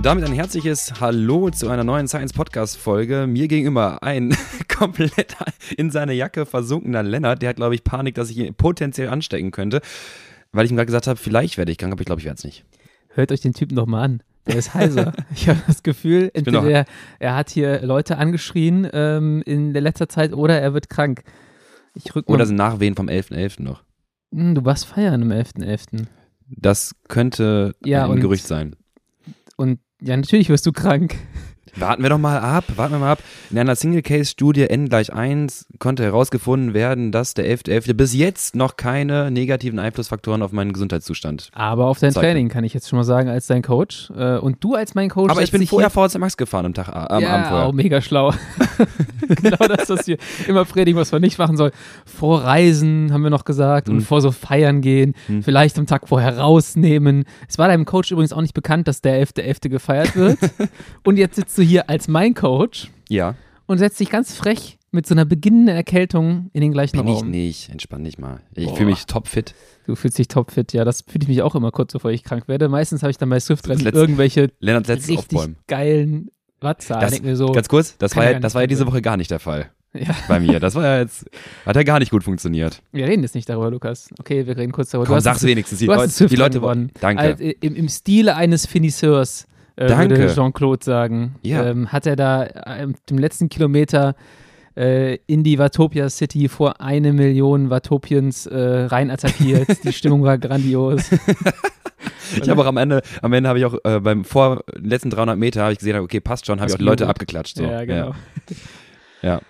Und damit ein herzliches Hallo zu einer neuen Science Podcast Folge. Mir gegenüber ein komplett in seine Jacke versunkener Lennart. Der hat, glaube ich, Panik, dass ich ihn potenziell anstecken könnte, weil ich ihm gerade gesagt habe, vielleicht werde ich krank, aber ich glaube, ich werde es nicht. Hört euch den Typen doch mal an. Der ist heiser. ich habe das Gefühl, entweder er, er, hat hier Leute angeschrien ähm, in der letzter Zeit oder er wird krank. oder sind Nachwehen vom 11.11. .11. noch. Hm, du warst feiern am 11.11. .11. Das könnte ja, ein Gerücht sein. Und ja, natürlich wirst du krank. Warten wir doch mal ab, warten wir mal ab. In einer Single-Case-Studie N gleich 1 konnte herausgefunden werden, dass der 11.11. .11. bis jetzt noch keine negativen Einflussfaktoren auf meinen Gesundheitszustand Aber auf dein zeigte. Training kann ich jetzt schon mal sagen, als dein Coach. Äh, und du als mein Coach. Aber ich bin vorher VHC Max gefahren am Tag, äh, am ja, Abend vorher. auch mega schlau. genau das, was wir immer predigen, was man nicht machen soll. Vor Reisen, haben wir noch gesagt, hm. und vor so Feiern gehen, hm. vielleicht am Tag vorher rausnehmen. Es war deinem Coach übrigens auch nicht bekannt, dass der 11.11. .11. gefeiert wird. und jetzt sitzt du hier als mein Coach. Ja. Und setzt dich ganz frech mit so einer beginnenden Erkältung in den gleichen Bin Raum. ich nicht, entspann dich mal. Ich fühle mich topfit. Du fühlst dich topfit, ja. Das fühle ich mich auch immer kurz, bevor ich krank werde. Meistens habe ich dann bei Swift-Rennen irgendwelche Lennart richtig aufbäumen. geilen Wattzahlen. So, ganz kurz, das war, ja, das war ja diese Woche gar nicht der Fall. Ja. Bei mir. Das war ja jetzt, hat ja gar nicht gut funktioniert. Wir reden jetzt nicht darüber, Lukas. Okay, wir reden kurz darüber. Komm, sag's wenigstens. Die, Leute, die Leute wollen. Danke. Also, im, Im Stile eines Finisseurs äh, würde Jean-Claude sagen. Ja. Ähm, hat er da äh, im letzten Kilometer äh, in die Watopia City vor eine Million Watopians äh, rein attackiert. die Stimmung war grandios. ich habe auch am Ende, am Ende habe ich auch äh, beim vor letzten 300 Meter habe ich gesehen, okay, passt schon, habe ich auch die Leute gut. abgeklatscht. So. Ja, genau. Ja. ja.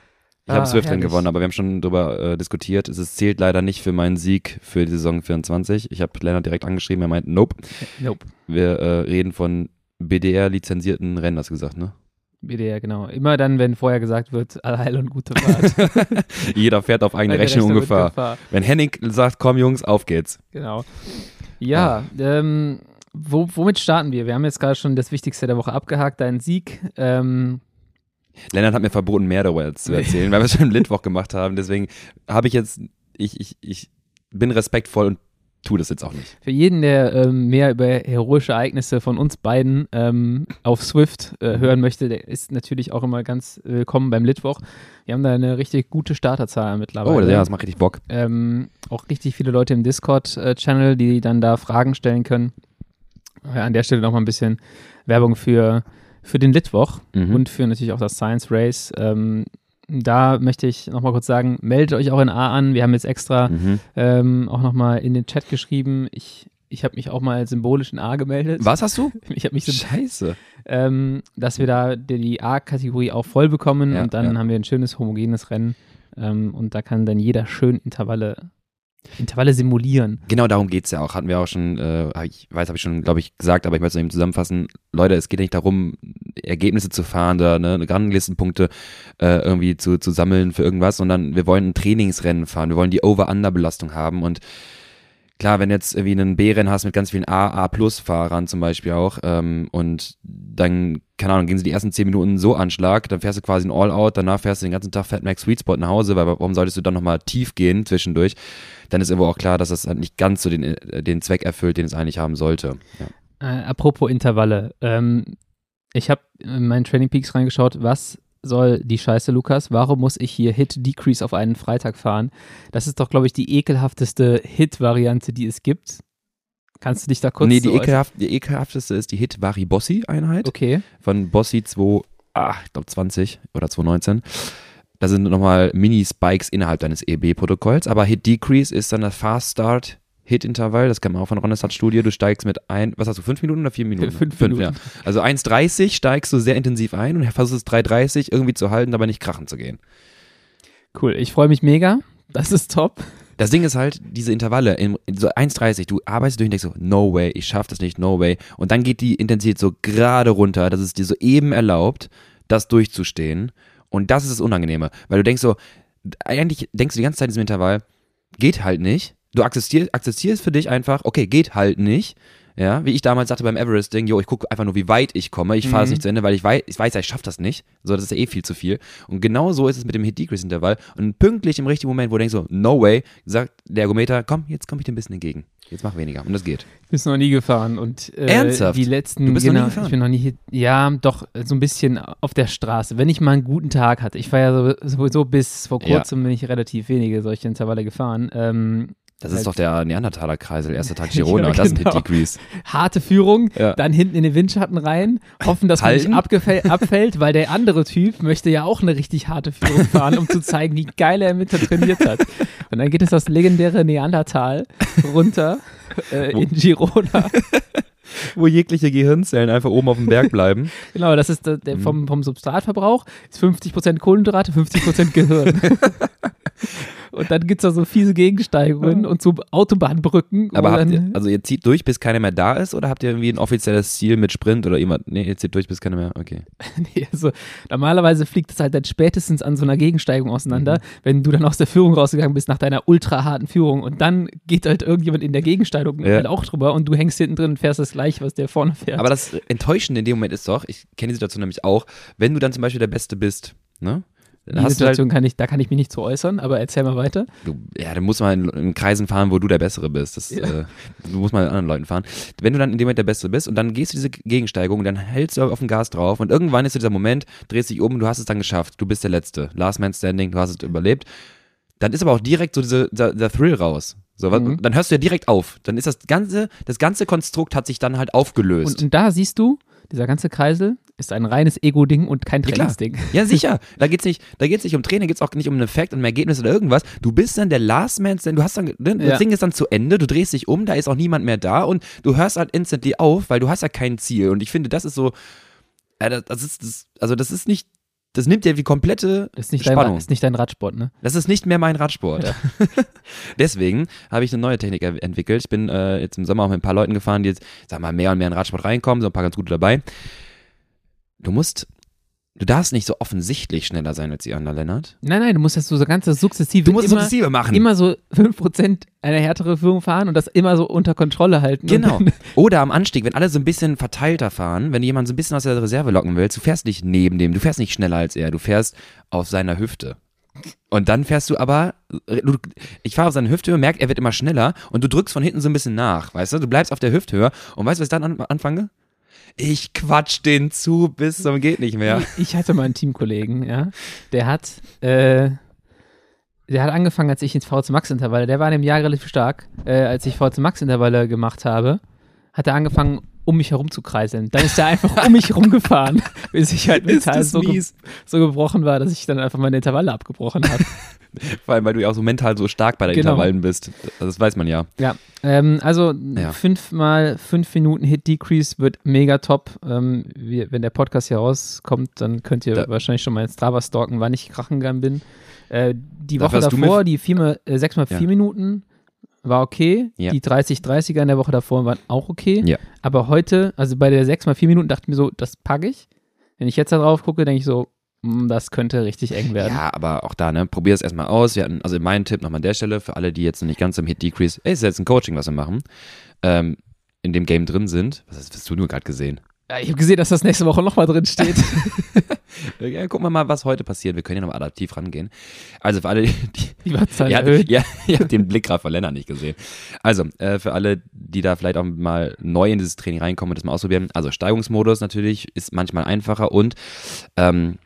Ich habe ah, Swift gewonnen, aber wir haben schon darüber äh, diskutiert. Es zählt leider nicht für meinen Sieg für die Saison 24. Ich habe Lennart direkt angeschrieben, er meint, nope. Nope. Wir äh, reden von BDR-lizenzierten Rennen, hast du gesagt, ne? BDR, genau. Immer dann, wenn vorher gesagt wird, Allheil und gute Fahrt. Jeder fährt auf eigene Rechnung ungefähr. Wenn Henning sagt, komm Jungs, auf geht's. Genau. Ja, ah. ähm, wo, womit starten wir? Wir haben jetzt gerade schon das Wichtigste der Woche abgehakt, deinen Sieg. Ähm, Lennart hat mir verboten, mehr darüber zu erzählen, weil wir es schon im Litwoch gemacht haben. Deswegen habe ich jetzt, ich, ich, ich bin respektvoll und tue das jetzt auch nicht. Für jeden, der ähm, mehr über heroische Ereignisse von uns beiden ähm, auf Swift äh, hören möchte, der ist natürlich auch immer ganz willkommen beim Litwoch. Wir haben da eine richtig gute Starterzahl mittlerweile. Oh, ja, das macht richtig Bock. Ähm, auch richtig viele Leute im Discord-Channel, die dann da Fragen stellen können. Ja, an der Stelle nochmal ein bisschen Werbung für, für den Litwoch mhm. und für natürlich auch das Science Race. Ähm, da möchte ich nochmal kurz sagen, meldet euch auch in A an. Wir haben jetzt extra mhm. ähm, auch nochmal in den Chat geschrieben. Ich, ich habe mich auch mal symbolisch in A gemeldet. Was hast du? Ich habe mich Scheiße. Ähm, dass wir da die A-Kategorie auch voll bekommen ja, und dann ja. haben wir ein schönes homogenes Rennen. Ähm, und da kann dann jeder schön Intervalle Intervalle simulieren. Genau darum geht es ja auch. Hatten wir auch schon, äh, ich weiß, habe ich schon, glaube ich, gesagt, aber ich möchte es eben zusammenfassen. Leute, es geht nicht darum, Ergebnisse zu fahren oder ne, Ranglistenpunkte äh, irgendwie zu, zu sammeln für irgendwas, sondern wir wollen ein Trainingsrennen fahren. Wir wollen die Over-Under-Belastung haben und klar, wenn jetzt irgendwie einen B-Rennen hast mit ganz vielen A, A-Plus-Fahrern zum Beispiel auch, ähm, und dann, keine Ahnung, gehen sie die ersten zehn Minuten so Anschlag, dann fährst du quasi ein All-Out, danach fährst du den ganzen Tag Fat Max Sweet Spot nach Hause, weil warum solltest du dann nochmal tief gehen zwischendurch? Dann ist irgendwo auch klar, dass das halt nicht ganz so den, äh, den Zweck erfüllt, den es eigentlich haben sollte. Ja. Äh, apropos Intervalle, ähm, ich habe in meinen Training Peaks reingeschaut, was soll die Scheiße, Lukas? Warum muss ich hier Hit Decrease auf einen Freitag fahren? Das ist doch, glaube ich, die ekelhafteste Hit-Variante, die es gibt. Kannst du dich da kurz Nee, die, ekelhaft, die ekelhafteste ist die Hit Vari-Bossi-Einheit. Okay. Von Bossi 2, ah, ich glaube 20 oder 2019. Da sind nochmal Mini-Spikes innerhalb deines EB-Protokolls. Aber Hit Decrease ist dann der Fast Start Hit-Intervall, das kann man auch von Ronnesat Studie, du steigst mit ein, was hast du, fünf Minuten oder vier Minuten? Fünf, fünf Minuten. Ja. Also 1,30 steigst du sehr intensiv ein und versuchst es 3,30 irgendwie zu halten, aber nicht krachen zu gehen. Cool, ich freue mich mega, das ist top. Das Ding ist halt, diese Intervalle, in, in so 1,30, du arbeitest durch und denkst so, no way, ich schaff das nicht, no way. Und dann geht die Intensität so gerade runter, dass es dir so eben erlaubt, das durchzustehen. Und das ist das Unangenehme, weil du denkst so, eigentlich denkst du die ganze Zeit in diesem Intervall, geht halt nicht, Du akzeptierst, akzeptierst für dich einfach, okay, geht halt nicht. Ja, wie ich damals sagte beim Everest-Ding, jo, ich gucke einfach nur, wie weit ich komme. Ich fahre es Mhm. nicht zu Ende, weil ich weiß, ich weiß ja, ich schaffe das nicht. So, das ist ja eh viel zu viel. Und genau so ist es mit dem Hit-Decrease-Intervall. Und pünktlich im richtigen Moment, wo du denkst so, no way, sagt der Ergometer, komm, jetzt komme ich dir ein bisschen entgegen. Jetzt mach weniger. Und das geht. bist noch nie gefahren und äh, Ernsthaft? die letzten Du bist noch nie genau, gefahren? ich bin noch nie ja doch so ein bisschen auf der Straße wenn ich mal einen guten Tag hatte ich war ja so- sowieso bis vor Ja. kurzem bin ich relativ wenige solche Intervalle gefahren ähm, Das ist Halt- doch der Neandertaler-Kreisel, erster Tag Ja, Girona. Das ist ein genau. Hit-Decrease. harte Führung Ja. dann hinten in den Windschatten rein hoffen dass man nicht abfällt weil der andere Typ möchte ja auch eine richtig harte Führung fahren um zu zeigen wie geil er Winter trainiert hat und dann geht es das legendäre Neandertal runter äh, in Girona Wo jegliche Gehirnzellen einfach oben auf dem Berg bleiben. Genau, das ist der, der Mhm. vom, vom Substratverbrauch ist 50% Kohlenhydrate, 50% Gehirn. Und dann gibt es da so fiese Gegensteigungen und so Autobahnbrücken. Aber habt ihr, also ihr zieht durch, bis keiner mehr da ist? Oder habt ihr irgendwie ein offizielles Ziel mit Sprint oder irgendwas? Nee, ihr zieht durch, bis keiner mehr, okay. nee, also, normalerweise fliegt es halt dann spätestens an so einer Gegensteigung auseinander, Mhm. wenn du dann aus der Führung rausgegangen bist nach deiner ultra harten Führung und dann geht halt irgendjemand in der Gegensteigung Ja. halt auch drüber und du hängst hinten drin und fährst das gleiche, was der vorne fährt. Aber das Enttäuschende in dem Moment ist doch, ich kenne die Situation nämlich auch, wenn du dann zum Beispiel der Beste bist, ne? Dann die halt, Situation kann ich, da kann ich mich nicht zu äußern, aber erzähl mal weiter. du, ja, dann musst du mal in, in Kreisen fahren, wo du der Bessere bist. Das, Ja. äh, du musst mal mit anderen Leuten fahren. Wenn du dann in dem Moment der Beste bist und dann gehst du diese Gegensteigung und dann hältst du auf den Gas drauf und irgendwann ist dieser Moment, drehst dich um, du hast es dann geschafft, du bist der Letzte. Last Man Standing, du hast es überlebt. Dann ist aber auch direkt so diese, der, der Thrill raus. So, Mhm. Dann hörst du ja direkt auf. Dann ist das ganze, das ganze Konstrukt hat sich dann halt aufgelöst. Und, und da siehst du, dieser ganze Kreisel ist ein reines Ego-Ding und kein Ja. Trainingsding. Ja, sicher. Da geht's nicht, da geht's nicht um Training, geht's auch nicht um einen Effekt und ein Ergebnis oder irgendwas. Du bist dann der Last Man, denn du hast dann, ne, das Ja. Ding ist dann zu Ende, du drehst dich um, da ist auch niemand mehr da und du hörst halt instantly auf, weil du hast ja kein Ziel. Und ich finde, das ist so, das- ist, das, also das ist nicht, das nimmt ja die komplette Das ist nicht, dein, Spannung. ist nicht dein Radsport, ne? Das ist nicht mehr mein Radsport. Deswegen habe ich eine neue Technik entwickelt. Ich bin äh, jetzt im Sommer auch mit ein paar Leuten gefahren, die jetzt, sag mal, mehr und mehr in Radsport reinkommen, so ein paar ganz gute dabei. Du musst, du darfst nicht so offensichtlich schneller sein als die anderen, Lennart. Nein, nein, du musst das so ganz sukzessive Du musst immer, sukzessive machen. immer so 5% eine härtere Führung fahren und das immer so unter Kontrolle halten. Genau. Oder am Anstieg, wenn alle so ein bisschen verteilter fahren, wenn du jemanden so ein bisschen aus der Reserve locken willst, du fährst nicht neben dem, du fährst nicht schneller als er, du fährst auf seiner Hüfte. Und dann fährst du aber, du, ich fahre auf seine Hüfthöhe, merk, er wird immer schneller und du drückst von hinten so ein bisschen nach, weißt du? Du bleibst auf der Hüfthöhe und weißt du, was ich dann an, anfange? Ich quatsch den zu bis zum geht nicht mehr. ich hatte mal einen Teamkollegen, ja, der hat, äh, der hat angefangen, als ich ins VZ Max Intervalle, der war in dem Jahr relativ stark, äh, als ich VZ Max Intervalle gemacht habe, hat er angefangen, um mich herum zu kreiseln. Dann ist er einfach um mich herum gefahren, bis ich halt mental so, ge so gebrochen war, dass ich dann einfach meine Intervalle abgebrochen habe. Vor allem, weil du ja auch so mental so stark bei den Genau. Intervallen bist. Das weiß man ja. Ja, ähm, also Ja. fünfmal fünf Minuten Hit Decrease wird mega top. Ähm, wir, wenn der Podcast hier rauskommt, dann könnt ihr Da- wahrscheinlich schon mal in Strava stalken, wann ich krachen gegangen bin. Äh, die Woche davor, die viermal, äh, sechs mal Ja. vier Minuten war okay. Ja. Die 30-30er in der Woche davor waren auch okay. Ja. Aber heute, also bei der sechs mal vier Minuten dachte ich mir so, das packe ich. Wenn ich jetzt da drauf gucke, denke ich so, hm, das könnte richtig eng werden. Ja, aber auch da, ne, probier es erstmal aus. Wir hatten, also mein Tipp nochmal an der Stelle, für alle, die jetzt noch nicht ganz im Hit Decrease, ey, ist jetzt ein Coaching, was wir machen, ähm, in dem Game drin sind. Was hast, was hast du nur gerade gesehen? Ja, Ich habe gesehen, dass das nächste Woche nochmal drin steht. Ja, gucken wir mal, was heute passiert. Wir können ja nochmal adaptiv rangehen. Also für alle, die, Die ja, erhöht. ja, ihr habt den Blick gerade von Lennart nicht gesehen. Also, äh, für alle, die da vielleicht auch mal neu in dieses Training reinkommen und das mal ausprobieren. Also, Steigungsmodus natürlich ist manchmal einfacher und ähm,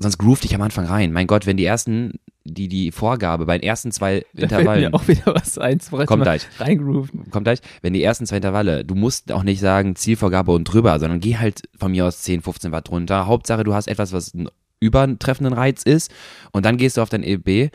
sonst groove dich am Anfang rein. Mein Gott, wenn die ersten, die, die Vorgabe bei den ersten zwei Da fällt Intervallen. mir auch wieder was ein. Kommt gleich. Reingrooven. Kommt gleich, wenn die ersten zwei Intervalle, du musst auch nicht sagen Zielvorgabe und drüber, sondern geh halt von mir aus 10, 15 Watt runter. Hauptsache, du hast etwas, was einen übertreffenden Reiz ist und dann gehst du auf dein EB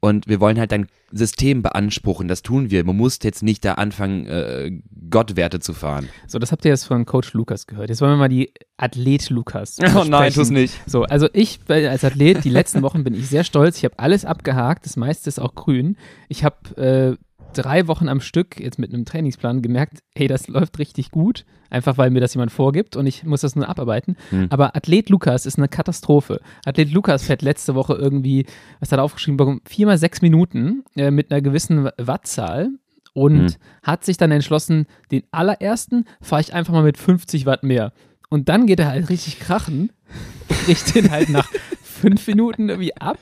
und wir wollen halt dein System beanspruchen. Das tun wir. Man muss jetzt nicht da anfangen, äh, Gottwerte zu fahren. So, das habt ihr jetzt von Coach Lukas gehört. Jetzt wollen wir mal die Athlet Lukas. Oh nein, tu's nicht. So, also ich bin als Athlet, die letzten Wochen bin ich sehr stolz. Ich habe alles abgehakt, das meiste ist auch grün. Ich habe äh, drei Wochen am Stück jetzt mit einem Trainingsplan gemerkt, hey, das läuft richtig gut. Einfach weil mir das jemand vorgibt und ich muss das nur abarbeiten. Hm. Aber Athlet Lukas ist eine Katastrophe. Athlet Lukas fährt letzte Woche irgendwie, was hat er aufgeschrieben bekommen, viermal sechs Minuten äh, mit einer gewissen Wattzahl. und mhm. hat sich dann entschlossen, den allerersten fahre ich einfach mal mit 50 Watt mehr. Und dann geht er halt richtig krachen, bricht den halt nach fünf Minuten irgendwie ab.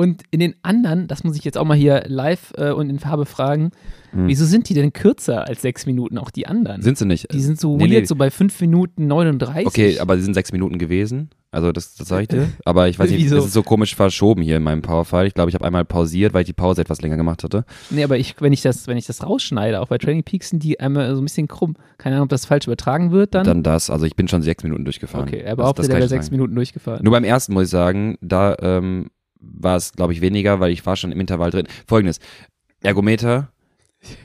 Und in den anderen, das muss ich jetzt auch mal hier live äh, und in Farbe fragen, hm. wieso sind die denn kürzer als sechs Minuten, auch die anderen? Sind sie nicht. Die sind so nee, weird, nee. so bei fünf Minuten 39. Okay, aber sie sind sechs Minuten gewesen. Also das, das sage ich dir. Aber ich weiß nicht, Wieso? das ist so komisch verschoben hier in meinem Powerfile. Ich glaube, ich habe einmal pausiert, weil ich die Pause etwas länger gemacht hatte. Nee, aber ich, wenn ich das, wenn ich das rausschneide, auch bei Training Peaks sind die einmal so ein bisschen krumm. Keine Ahnung, ob das falsch übertragen wird dann. Dann das. Also ich bin schon sechs Minuten durchgefahren. Okay, er behauptet, er wäre sechs Minuten durchgefahren. Nur beim ersten muss ich sagen, da ähm, war es, glaube ich, weniger, weil ich war schon im Intervall drin. Folgendes. Ergometer,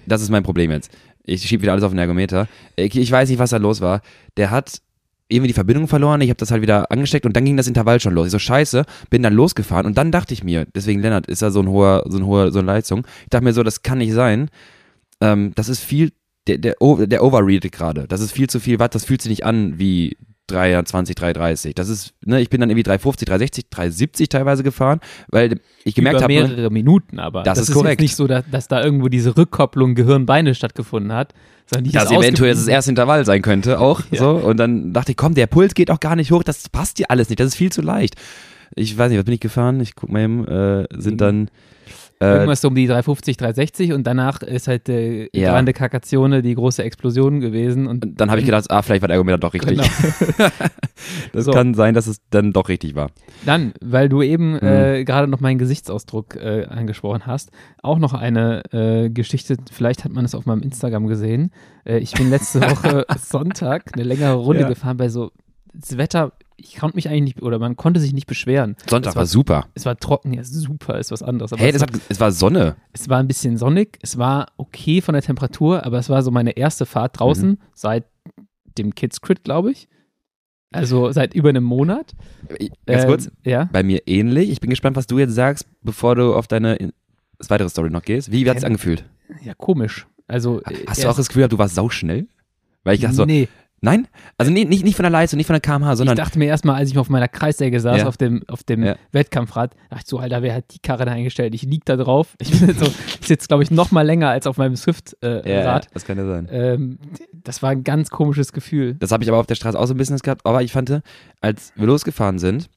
das ist mein Problem jetzt. Ich schiebe wieder alles auf den Ergometer. Ich, ich weiß nicht, was da los war. Der hat irgendwie die Verbindung verloren, ich habe das halt wieder angesteckt und dann ging das Intervall schon los. Ich so, scheiße, bin dann losgefahren und dann dachte ich mir, deswegen Lennart, ist da so ein hoher, so ein hoher, so eine Leistung. Ich dachte mir so, das kann nicht sein. Ähm, das ist viel, der, der, der overreadet gerade. Das ist viel zu viel Watt, das fühlt sich nicht an wie 320, 330. Das ist, ne, ich bin dann irgendwie 350, 360, 370 teilweise gefahren, weil ich gemerkt habe. mehrere hab, Minuten, aber das, das ist, korrekt. nicht so, dass, dass, da irgendwo diese Rückkopplung Gehirn-Beine stattgefunden hat. Sondern das eventuell das erste Intervall sein könnte, auch ja. so. Und dann dachte ich, komm, der Puls geht auch gar nicht hoch, das passt dir alles nicht, das ist viel zu leicht. Ich weiß nicht, was bin ich gefahren? Ich guck mal eben, äh, sind mhm. dann Irgendwas so um die 350, 360 und danach ist halt äh, ja. Grande Caccazione die große Explosion gewesen. Und dann habe ich gedacht, ah, vielleicht war der Ergometer doch richtig. Genau. das so. kann sein, dass es dann doch richtig war. Dann, weil du eben mhm. äh, gerade noch meinen Gesichtsausdruck äh, angesprochen hast, auch noch eine äh, Geschichte, vielleicht hat man es auf meinem Instagram gesehen. Äh, ich bin letzte Woche Sonntag eine längere Runde ja. gefahren bei so das Wetter ich konnte mich eigentlich nicht, oder man konnte sich nicht beschweren. Sonntag war, war, super. Es war trocken, ja, super, ist was anderes. hey, es, hat, es war Sonne. Es war ein bisschen sonnig, es war okay von der Temperatur, aber es war so meine erste Fahrt draußen mhm. seit dem Kids Crit, glaube ich. Also seit über einem Monat. Ganz ähm, kurz, ja? bei mir ähnlich. Ich bin gespannt, was du jetzt sagst, bevor du auf deine weitere Story noch gehst. Wie hat es angefühlt? Ja, komisch. Also, Hast du auch das Gefühl, du warst sauschnell? Weil ich dachte so, nee. Nein? Also nee, nicht, nicht von der Leistung, nicht von der kmh, sondern. Ich dachte mir erstmal, als ich auf meiner Kreissäge saß, ja. auf dem, auf dem ja. Wettkampfrad, dachte ich so, Alter, wer hat die Karre da eingestellt? Ich lieg da drauf. Ich bin so, ich sitze, glaube ich, noch mal länger als auf meinem Swift-Rad. Äh, ja, das kann ja sein. Ähm, das war ein ganz komisches Gefühl. Das habe ich aber auf der Straße auch so ein bisschen gehabt. Aber ich fand, als wir losgefahren sind,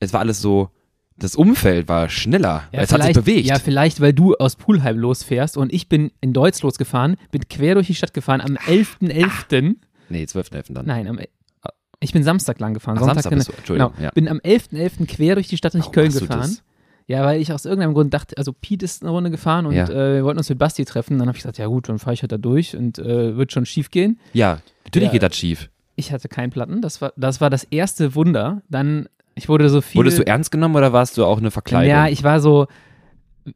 es war alles so, das Umfeld war schneller. Ja, es hat sich bewegt. Ja, vielleicht, weil du aus Pulheim losfährst und ich bin in Deutsch losgefahren, bin quer durch die Stadt gefahren am 11.11. .11. Nee, 12.11. dann. Nein, am, ich bin Samstag lang gefahren. Ach, Sonntag Samstag bist du, Entschuldigung. Genau, ja. Bin am 11.11. .11. quer durch die Stadt durch Köln gefahren. Ja, weil ich aus irgendeinem Grund dachte, also Pete ist eine Runde gefahren und ja. äh, wir wollten uns mit Basti treffen. Dann habe ich gesagt, ja gut, dann fahre ich halt da durch und äh, wird schon schief gehen. Ja, natürlich ja, geht das schief. Ich hatte keinen Platten. Das war, das war das erste Wunder. Dann, ich wurde so viel. Wurdest du ernst genommen oder warst du auch eine Verkleidung? Ja, ich war so,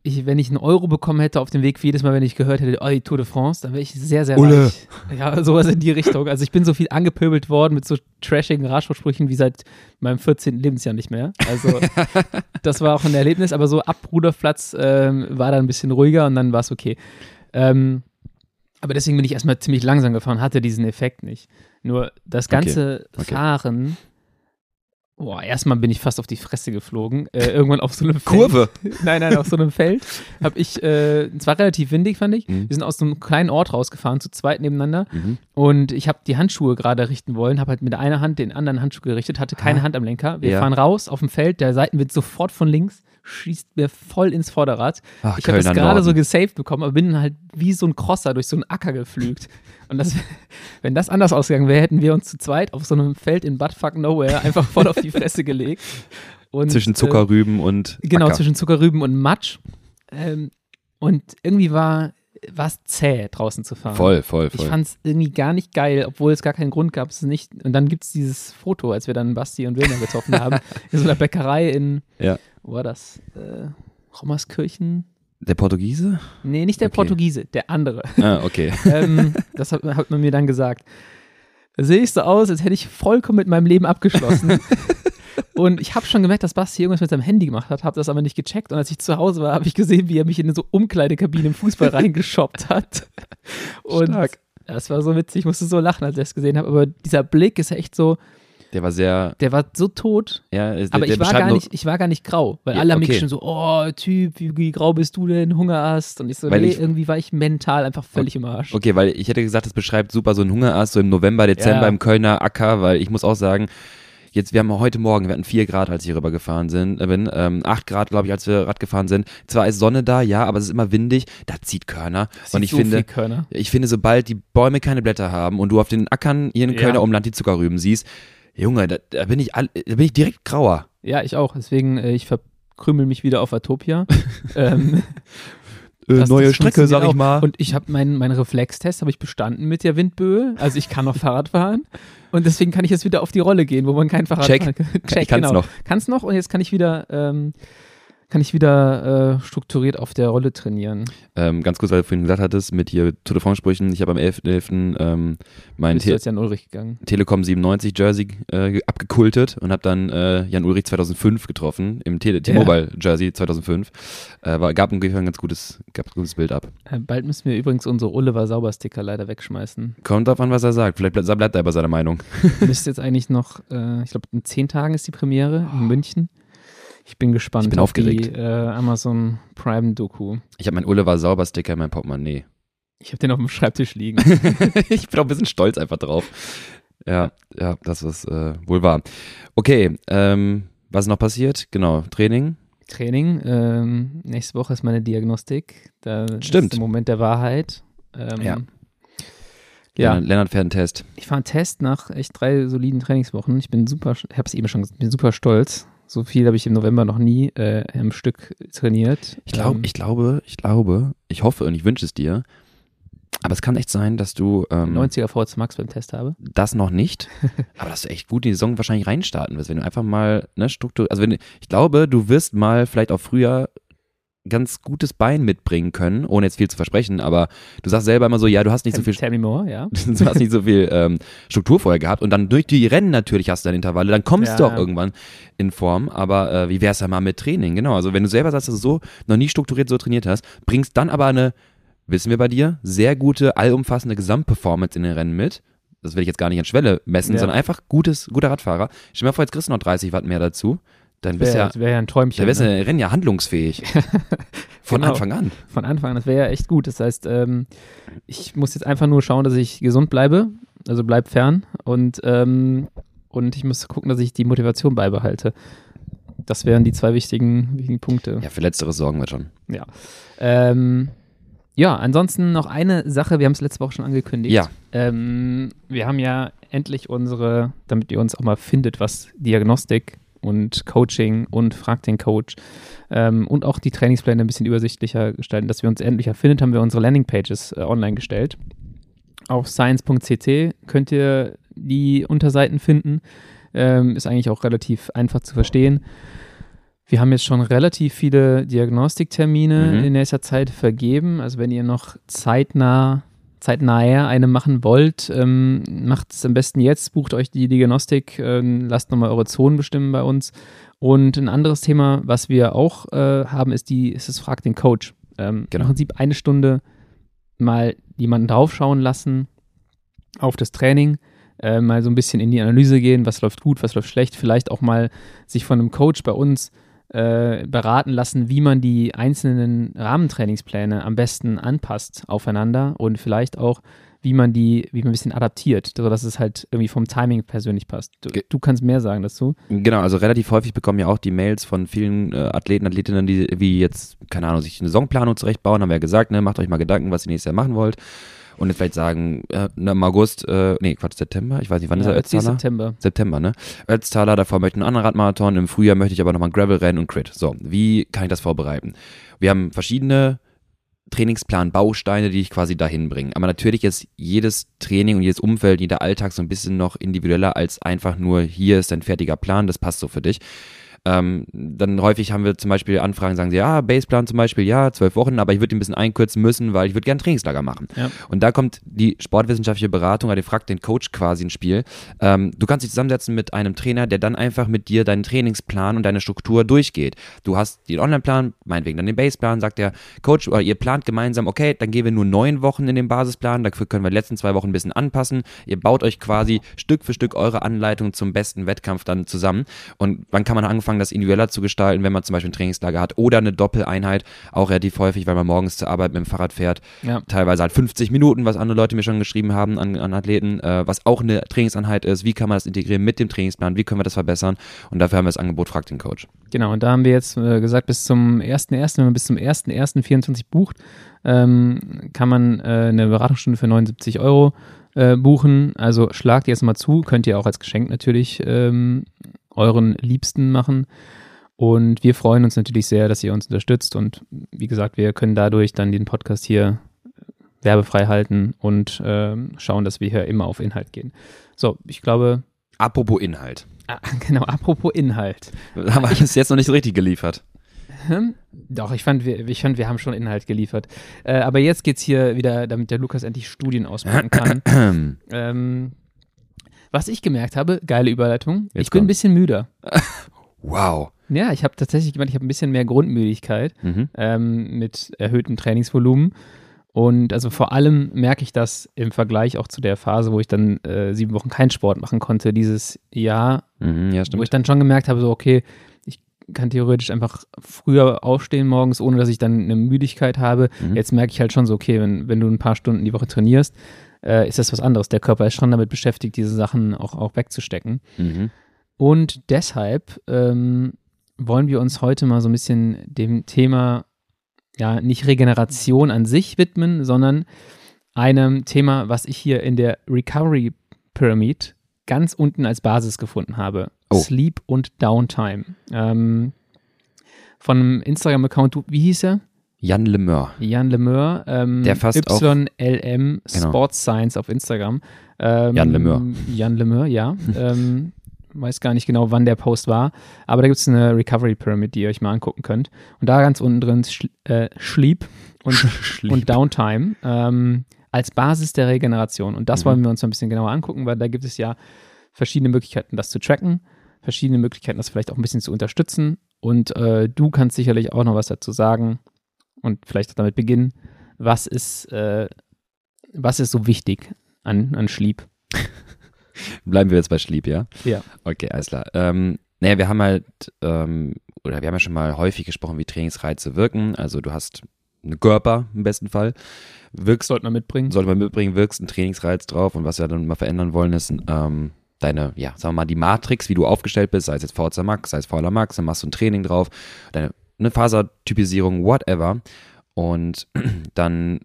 ich, wenn ich einen Euro bekommen hätte auf dem Weg, jedes Mal, wenn ich gehört hätte, oh, die Tour de France, dann wäre ich sehr, sehr Ulle. reich. Ja, sowas in die Richtung. Also ich bin so viel angepöbelt worden mit so trashigen Radsportsprüchen wie seit meinem 14. Lebensjahr nicht mehr. Also das war auch ein Erlebnis, aber so ab Rudolfplatz ähm, war da ein bisschen ruhiger und dann war es okay. Ähm, aber deswegen bin ich erstmal ziemlich langsam gefahren, hatte diesen Effekt nicht. Nur das ganze okay. Okay. Fahren Boah, erstmal bin ich fast auf die Fresse geflogen. Äh, irgendwann auf so einem Feld. Kurve? Nein, nein, auf so einem Feld. Hab ich, äh, es war relativ windig, fand ich. Mhm. Wir sind aus so einem kleinen Ort rausgefahren, zu zweit nebeneinander. Mhm. Und ich habe die Handschuhe gerade richten wollen, habe halt mit einer Hand den anderen Handschuh gerichtet, hatte keine ah. Hand am Lenker. Wir ja. fahren raus auf dem Feld, der Seitenwind sofort von links schießt mir voll ins Vorderrad. Ach, ich habe es gerade so gesaved bekommen, aber bin halt wie so ein Crosser durch so einen Acker geflügt. Und das, wenn das anders ausgegangen wäre, hätten wir uns zu zweit auf so einem Feld in Buttfuck Nowhere einfach voll auf die Fresse gelegt. Und, zwischen Zuckerrüben äh, und Genau, Acker. zwischen Zuckerrüben und Matsch. Ähm, und irgendwie war es zäh, draußen zu fahren. Voll, voll, voll. Ich fand es irgendwie gar nicht geil, obwohl es gar keinen Grund gab. Es nicht. Und dann gibt es dieses Foto, als wir dann Basti und Wilmer getroffen haben, in so einer Bäckerei in, ja wo war das? Äh, Rommerskirchen? Der Portugiese? Nee, nicht der okay. Portugiese, der andere. Ah, okay. ähm, das hat, hat, man mir dann gesagt. Da sehe ich so aus, als hätte ich vollkommen mit meinem Leben abgeschlossen. und ich habe schon gemerkt, dass Basti irgendwas mit seinem Handy gemacht hat, habe das aber nicht gecheckt. Und als ich zu Hause war, habe ich gesehen, wie er mich in so Umkleidekabine im Fußball reingeschoppt hat. Und Stark. das war so witzig, ich musste so lachen, als ich das gesehen habe. Aber dieser Blick ist echt so, Der war sehr. Der war so tot. Ja, der, aber ich war, gar nicht, ich war gar nicht grau, weil Ja, alle haben mich okay. schon so, oh, Typ, wie, wie grau bist du denn, Hunger hast? Und ich so, Weil nee, ich- irgendwie war ich mental einfach völlig im Arsch. Okay, weil ich hätte gesagt, das beschreibt super so ein Hungerast, so im November, Dezember Ja. im Kölner Acker, weil ich muss auch sagen, jetzt, wir haben heute Morgen, wir hatten vier Grad, als ich hier rübergefahren sind, äh, bin, ähm, acht Grad, glaube ich, als wir Rad gefahren sind. Zwar ist Sonne da, ja, aber es ist immer windig, da zieht Körner. Das und ich so finde, ich finde, sobald die Bäume keine Blätter haben und du auf den Ackern hier in Ja. Kölner Umland die Zuckerrüben siehst, Junge, da, da bin ich all, da bin ich direkt grauer. Ja, ich auch. Deswegen, äh, ich verkrümel mich wieder auf Atopia. ähm, Äh, neue Strecke, sag ich auch. mal. Und ich habe meinen mein Reflextest habe ich bestanden mit der Windböe. Also ich kann noch Fahrrad fahren. Und deswegen kann ich jetzt wieder auf die Rolle gehen, wo man kein Fahrrad Check. fahren kann. ich kann's genau. noch. Kann's noch und jetzt kann ich wieder, ähm, kann ich wieder äh, strukturiert auf der Rolle trainieren. Ähm, ganz kurz, weil du vorhin gesagt hattest, mit hier Tour de France-Sprüchen, ich habe am 11.11. Ähm, mein Te jetzt Jan Ulrich gegangen? Telekom 97 Jersey äh, abgekultet und habe dann äh, Jan Ulrich 2005 getroffen im T-Mobile Jersey 2005. Äh, war, gab ungefähr ein ganz gutes, gab ein gutes Bild ab. Äh, bald müssen wir übrigens unsere Oliver Sauber-Sticker leider wegschmeißen. Kommt drauf an, was er sagt. Vielleicht bleibt, bleibt er bei seiner Meinung. Müsste jetzt eigentlich noch, äh, ich glaube, in zehn Tagen ist die Premiere in München. Ich bin gespannt Ich bin auf aufgeregt. die äh, Amazon Prime-Doku. Ich habe meinen Oliver Sauber Sticker in meinem Portemonnaie. Ich habe den auf dem Schreibtisch liegen. ich bin auch ein bisschen stolz einfach drauf. Ja, ja, das ist äh, wohl wahr. Okay, ähm, was ist noch passiert? Genau, Training. Training. Ähm, nächste Woche ist meine Diagnostik. Da Stimmt. ist der Moment der Wahrheit. Ähm, Ja. Ja, Lennart, Lennart fährt einen Test. ich fahre einen Test nach echt drei soliden Trainingswochen. Ich bin super, ich habe es eben schon gesagt, bin super stolz. So viel habe ich im November noch nie äh, im Stück trainiert. Ich glaube, Ähm, ich glaube, ich glaube, ich hoffe und ich wünsche es dir. Aber es kann echt sein, dass du ähm, 90er VZ Max beim Test habe. das noch nicht, aber dass du echt gut in die Saison wahrscheinlich reinstarten wirst, wenn du einfach mal ne Struktur, also wenn ich glaube, du wirst mal vielleicht auch früher ganz gutes Bein mitbringen können, ohne jetzt viel zu versprechen, aber du sagst selber immer so, ja, du hast nicht so viel Tell me more, ja. du hast nicht so viel ähm, Struktur vorher gehabt und dann durch die Rennen natürlich hast du dann Intervalle, dann kommst Ja, du auch ja. irgendwann in Form, aber äh, wie wär's ja mal mit Training, genau, also wenn du selber sagst, dass du so noch nie strukturiert so trainiert hast, bringst dann aber eine, wissen wir bei dir, sehr gute, allumfassende Gesamtperformance in den Rennen mit, das will ich jetzt gar nicht an Schwelle messen, Ja. sondern einfach gutes, guter Radfahrer, stell dir mal vor, jetzt kriegst du noch 30 Watt mehr dazu, dann bist du Wäre ja, wär ja ein Träumchen. dann du ne? Rennen ja handlungsfähig, von Genau. Anfang an. Von Anfang an, das wäre ja echt gut. Das heißt, ähm, ich muss jetzt einfach nur schauen, dass ich gesund bleibe, also bleib fern und, ähm, und ich muss gucken, dass ich die Motivation beibehalte. Das wären die zwei wichtigen, wichtigen Punkte. Ja, für Letzteres sorgen wir schon. Ähm, ja, ansonsten noch eine Sache, wir haben es letzte Woche schon angekündigt. Ja. Ähm, wir haben ja endlich unsere, damit ihr uns auch mal findet, was Diagnostik und Coaching und Frag den Coach ähm, und auch die Trainingspläne ein bisschen übersichtlicher gestalten, dass wir uns endlich erfindet, haben wir unsere Landingpages äh, online gestellt. Auf science.cc könnt ihr die Unterseiten finden. Ähm, ist eigentlich auch relativ einfach zu verstehen. Wir haben jetzt schon relativ viele Diagnostiktermine Mhm. in nächster Zeit vergeben. Also wenn ihr noch zeitnah, zeitnaher eine machen wollt, ähm, macht es am besten jetzt, bucht euch die Diagnostik, ähm, lasst nochmal eure Zonen bestimmen bei uns. Und ein anderes Thema, was wir auch äh, haben, ist die, ist das Frag den Coach. Ähm, Genau. Im Prinzip eine Stunde mal jemanden draufschauen lassen auf das Training, äh, mal so ein bisschen in die Analyse gehen, was läuft gut, was läuft schlecht, vielleicht auch mal sich von einem Coach bei uns äh, beraten lassen, wie man die einzelnen Rahmentrainingspläne am besten anpasst aufeinander und vielleicht auch, wie man die, wie man ein bisschen adaptiert, sodass es halt irgendwie vom Timing persönlich passt. Du, du kannst mehr sagen dazu. Genau, also relativ häufig bekommen ja auch die Mails von vielen äh, Athleten, Athletinnen, die wie jetzt, keine Ahnung, sich eine Saisonplanung zurechtbauen, haben wir ja gesagt, ne, macht euch mal Gedanken, was ihr nächstes Jahr machen wollt. Und jetzt vielleicht sagen, äh, na, im August, äh, nee, Quatsch, September, ich weiß nicht, wann ist er, Ötztaler? September. September, ne? Ötztaler, davor möchte ich einen anderen Radmarathon, im Frühjahr möchte ich aber nochmal ein Gravel-Rennen und Crit. So, wie kann ich das vorbereiten? Wir haben verschiedene Trainingsplan-Bausteine, die ich quasi dahin bringe. Aber natürlich ist jedes Training und jedes Umfeld, jeder Alltag so ein bisschen noch individueller als einfach nur, hier ist ein fertiger Plan, das passt so für dich. Ähm, dann häufig haben wir zum Beispiel Anfragen, sagen sie, ja, Baseplan zum Beispiel, ja, zwölf Wochen, aber ich würde ihn ein bisschen einkürzen müssen, weil ich würde gerne Trainingslager machen. Ja. Und da kommt die sportwissenschaftliche Beratung, also fragt den Coach quasi ins Spiel. Ähm, du kannst dich zusammensetzen mit einem Trainer, der dann einfach mit dir deinen Trainingsplan und deine Struktur durchgeht. Du hast den Online-Plan, meinetwegen dann den Baseplan, sagt der Coach, oder ihr plant gemeinsam, okay, dann gehen wir nur neun Wochen in den Basisplan, dafür können wir die letzten zwei Wochen ein bisschen anpassen. Ihr baut euch quasi Stück für Stück eure Anleitung zum besten Wettkampf dann zusammen. Und wann kann man anfangen, das individueller zu gestalten, wenn man zum Beispiel ein Trainingslager hat oder eine Doppeleinheit, auch relativ häufig, weil man morgens zur Arbeit mit dem Fahrrad fährt. Ja. Teilweise halt 50 Minuten, was andere Leute mir schon geschrieben haben an, an Athleten, äh, was auch eine Trainingseinheit ist. Wie kann man das integrieren mit dem Trainingsplan? Wie können wir das verbessern? Und dafür haben wir das Angebot Frag den Coach. Genau, und da haben wir jetzt äh, gesagt, bis zum 1.1., wenn man bis zum 1.1.24 bucht, ähm, kann man äh, eine Beratungsstunde für 79 Euro äh, buchen. Also schlagt jetzt mal zu, könnt ihr auch als Geschenk natürlich ähm, euren Liebsten machen. Und wir freuen uns natürlich sehr, dass ihr uns unterstützt. Und wie gesagt, wir können dadurch dann den Podcast hier werbefrei halten und ähm, schauen, dass wir hier immer auf Inhalt gehen. So, ich glaube. Apropos Inhalt. Ah, genau, apropos Inhalt. Haben wir es jetzt noch nicht so richtig geliefert. Hm? Doch, ich fand, wir, ich fand, wir haben schon Inhalt geliefert. Äh, aber jetzt geht es hier wieder, damit der Lukas endlich Studien auspacken kann. ähm, was ich gemerkt habe, geile Überleitung, Jetzt ich bin ein bisschen müder. Wow. Ja, ich habe tatsächlich gemerkt, ich habe ein bisschen mehr Grundmüdigkeit Mhm. ähm, mit erhöhtem Trainingsvolumen. Und also vor allem merke ich das im Vergleich auch zu der Phase, wo ich dann äh, sieben Wochen keinen Sport machen konnte dieses Jahr, Mhm, ja, wo ich dann schon gemerkt habe, so okay, ich kann theoretisch einfach früher aufstehen morgens, ohne dass ich dann eine Müdigkeit habe. Mhm. Jetzt merke ich halt schon so, okay, wenn, wenn du ein paar Stunden die Woche trainierst, äh, ist das was anderes. Der Körper ist schon damit beschäftigt, diese Sachen auch, auch wegzustecken. Mhm. Und deshalb ähm, wollen wir uns heute mal so ein bisschen dem Thema, ja, nicht Regeneration an sich widmen, sondern einem Thema, was ich hier in der Recovery Pyramid ganz unten als Basis gefunden habe. Oh. Sleep und Downtime. Ähm, von einem Instagram-Account, wie hieß er? Jan Lemeur. Jan Lemeur, ähm, Der fasst auch- YLM Genau. Sports Science auf Instagram. Ähm, Jan Lemeur. Jan Lemeur, ja. ähm, weiß gar nicht genau, wann der Post war, aber da gibt es eine Recovery Pyramid, die ihr euch mal angucken könnt. Und da ganz unten drin Schl äh, Sleep und, und Downtime ähm, als Basis der Regeneration. Und das Mhm. wollen wir uns ein bisschen genauer angucken, weil da gibt es ja verschiedene Möglichkeiten, das zu tracken, verschiedene Möglichkeiten, das vielleicht auch ein bisschen zu unterstützen. Und äh, du kannst sicherlich auch noch was dazu sagen und vielleicht auch damit beginnen. Was ist, äh, was ist so wichtig an, an Sleep? Bleiben wir jetzt bei Sleep, ja? Ja. Okay, alles klar. Ähm, naja, wir haben halt, ähm, oder wir haben ja schon mal häufig gesprochen, wie Trainingsreize wirken. Also du hast einen Körper im besten Fall, wirkst, Sollte man mitbringen. sollte man mitbringen, wirkst einen Trainingsreiz drauf und was wir dann mal verändern wollen, ist ähm, deine, ja, sagen wir mal, die Matrix, wie du aufgestellt bist, sei es jetzt VZ Max, sei es VLA Max, dann machst du ein Training drauf, deine eine Fasertypisierung, whatever. Und dann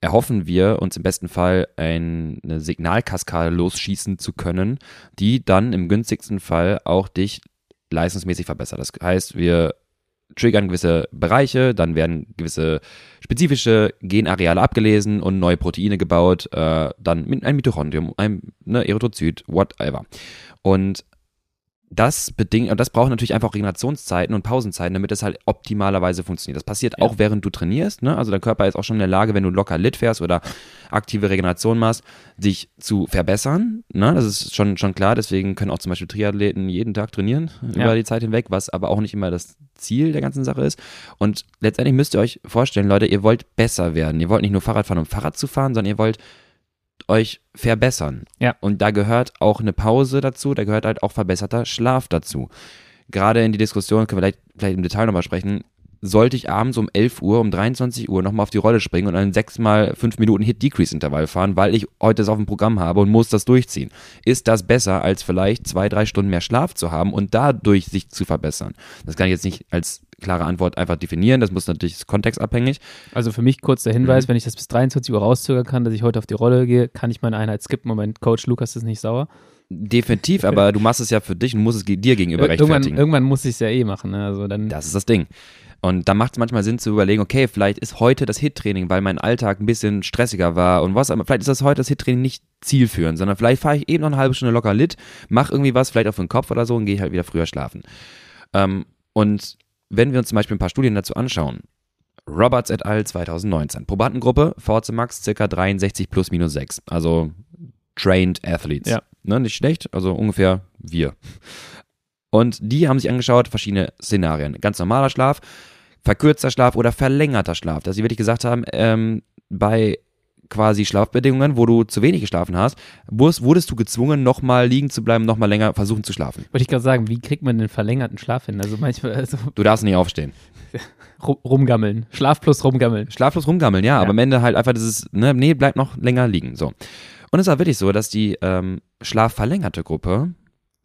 erhoffen wir uns im besten Fall ein, eine Signalkaskade losschießen zu können, die dann im günstigsten Fall auch dich leistungsmäßig verbessert. Das heißt, wir triggern gewisse Bereiche, dann werden gewisse spezifische Genareale abgelesen und neue Proteine gebaut, äh, dann ein Mitochondrium, ein ne, Erythrozyt, whatever. Und das bedingt, und das braucht natürlich einfach Regenerationszeiten und Pausenzeiten, damit es halt optimalerweise funktioniert. Das passiert Ja. auch während du trainierst, ne? Also der Körper ist auch schon in der Lage, wenn du locker Lit fährst oder aktive Regeneration machst, sich zu verbessern. Ne? Das ist schon, schon klar. Deswegen können auch zum Beispiel Triathleten jeden Tag trainieren Ja. über die Zeit hinweg, was aber auch nicht immer das Ziel der ganzen Sache ist. Und letztendlich müsst ihr euch vorstellen, Leute, ihr wollt besser werden. Ihr wollt nicht nur Fahrrad fahren, um Fahrrad zu fahren, sondern ihr wollt euch verbessern. Ja. Und da gehört auch eine Pause dazu, da gehört halt auch verbesserter Schlaf dazu. Gerade in die Diskussion, können wir vielleicht, vielleicht im Detail nochmal sprechen, sollte ich abends um 11 Uhr, um 23 Uhr nochmal auf die Rolle springen und einen 6 mal 5 Minuten Hit-Decrease-Intervall fahren, weil ich heute das auf dem Programm habe und muss das durchziehen. Ist das besser, als vielleicht zwei, drei Stunden mehr Schlaf zu haben und dadurch sich zu verbessern? Das kann ich jetzt nicht als klare Antwort einfach definieren, das muss natürlich ist kontextabhängig. Also für mich kurz der Mhm. Hinweis, wenn ich das bis 23 Uhr rauszögern kann, dass ich heute auf die Rolle gehe, kann ich meine Einheit skippen. Moment, Coach Lukas ist nicht sauer. Definitiv, aber du machst es ja für dich und musst es dir gegenüber Ir- Irgendwann, rechtfertigen. irgendwann muss ich es ja eh machen. Ne? Also dann, Das ist das Ding. Und da macht es manchmal Sinn zu überlegen, okay, vielleicht ist heute das Hit-Training, weil mein Alltag ein bisschen stressiger war und was, aber vielleicht ist das heute das Hit-Training nicht zielführend, sondern vielleicht fahre ich eben noch eine halbe Stunde locker lit, mach irgendwie was, vielleicht auch für den Kopf oder so und gehe halt wieder früher schlafen. Ähm, und wenn wir uns zum Beispiel ein paar Studien dazu anschauen, Roberts et al. 2019. Probandengruppe, Max, circa 63 plus minus 6. Also trained athletes. Ja. Ne, nicht schlecht, also ungefähr wir. Und die haben sich angeschaut, verschiedene Szenarien. Ganz normaler Schlaf, verkürzter Schlaf oder verlängerter Schlaf. Dass sie wirklich gesagt haben, ähm, bei quasi Schlafbedingungen, wo du zu wenig geschlafen hast, wurdest, wurdest du gezwungen, nochmal liegen zu bleiben, nochmal länger versuchen zu schlafen. Wollte ich gerade sagen, wie kriegt man den verlängerten Schlaf hin? Also manchmal, also Du darfst nicht aufstehen. rumgammeln. Schlaf plus rumgammeln. Schlaflos rumgammeln, ja, Ja. aber am Ende halt einfach dieses, ne, nee, bleib noch länger liegen, so. Und es war wirklich so, dass die ähm, schlafverlängerte Gruppe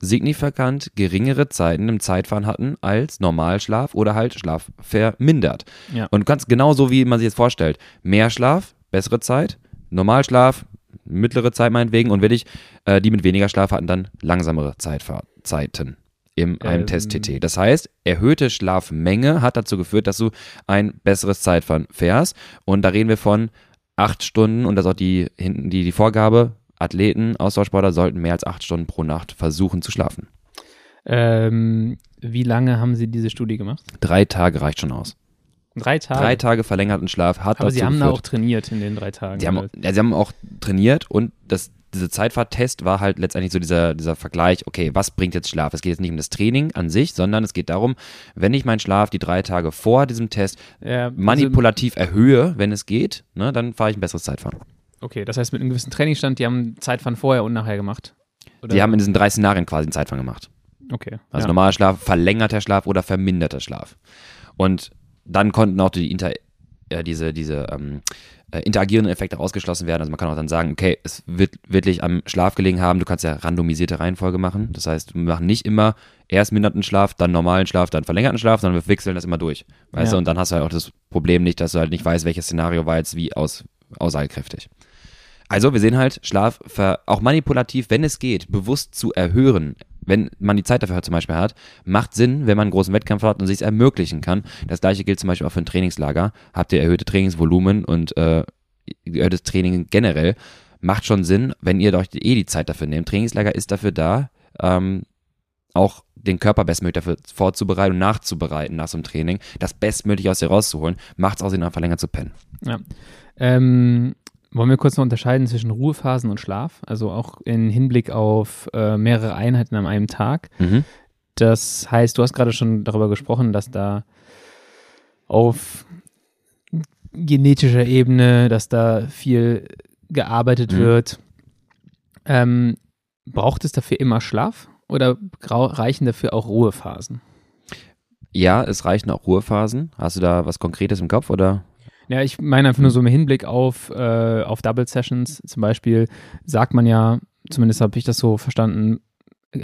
signifikant geringere Zeiten im Zeitfahren hatten als Normalschlaf oder halt Schlaf vermindert. Ja. Und ganz genau so, wie man sich jetzt vorstellt. Mehr Schlaf, bessere Zeit, Normalschlaf, mittlere Zeit meinetwegen und wirklich, äh, die mit weniger Schlaf hatten dann langsamere Zeitfahr Zeiten im einem Ähm. Test TT. Das heißt, erhöhte Schlafmenge hat dazu geführt, dass du ein besseres Zeitfahren fährst. Und da reden wir von acht Stunden und das ist auch die, hinten die, die Vorgabe, Athleten, Ausdauersportler sollten mehr als acht Stunden pro Nacht versuchen zu schlafen. Ähm, wie lange haben Sie diese Studie gemacht? Drei Tage reicht schon aus. Drei Tage. Drei Tage verlängerten Schlaf hat Aber dazu Sie haben da geführt. auch trainiert in den drei Tagen. Sie haben, ja, sie haben auch trainiert und das, dieser Zeitfahrttest war halt letztendlich so dieser, dieser Vergleich, okay, was bringt jetzt Schlaf? Es geht jetzt nicht um das Training an sich, sondern es geht darum, wenn ich meinen Schlaf die drei Tage vor diesem Test Ja, also- manipulativ erhöhe, wenn es geht, ne, dann fahre ich ein besseres Zeitfahren. Okay, das heißt mit einem gewissen Trainingsstand, die haben Zeitfahren vorher und nachher gemacht. Oder? Die haben in diesen drei Szenarien quasi einen Zeitfahren gemacht. okay. Also ja. normaler Schlaf, verlängerter Schlaf oder verminderter Schlaf. Und dann konnten auch die Inter, äh, diese, diese ähm, äh, interagierenden Effekte ausgeschlossen werden. Also man kann auch dann sagen, okay, es wird wirklich am Schlaf gelegen haben. Du kannst ja randomisierte Reihenfolge machen. Das heißt, wir machen nicht immer erst minderten Schlaf, dann normalen Schlaf, dann verlängerten Schlaf, sondern wir wechseln das immer durch. Weißt Ja. du? Und dann hast du halt auch das Problem nicht, dass du halt nicht weißt, welches Szenario war jetzt wie aus, aussagekräftig. Also, wir sehen halt, Schlaf auch manipulativ, wenn es geht, bewusst zu erhöhen, wenn man die Zeit dafür zum Beispiel hat, macht Sinn, wenn man einen großen Wettkampf hat und sich es ermöglichen kann. Das gleiche gilt zum Beispiel auch für ein Trainingslager. Habt ihr erhöhte Trainingsvolumen und äh, erhöhtes Training generell, macht schon Sinn, wenn ihr euch eh die Zeit dafür nehmt. Trainingslager ist dafür da, ähm, auch den Körper bestmöglich dafür vorzubereiten und nachzubereiten nach so einem Training, das bestmöglich aus dir rauszuholen, macht es auch Sinn, einfach länger zu pennen. Ähm, wollen wir kurz noch unterscheiden zwischen Ruhephasen und Schlaf? Also auch in Hinblick auf äh, mehrere Einheiten an einem Tag. Mhm. Das heißt, du hast gerade schon darüber gesprochen, dass da auf genetischer Ebene, dass da viel gearbeitet Mhm. wird. Ähm, braucht es dafür immer Schlaf oder reichen dafür auch Ruhephasen? Ja, es reichen auch Ruhephasen. Hast du da was Konkretes im Kopf oder? Ja, ich meine einfach nur so im Hinblick auf, äh, auf Double Sessions zum Beispiel, sagt man ja, zumindest habe ich das so verstanden,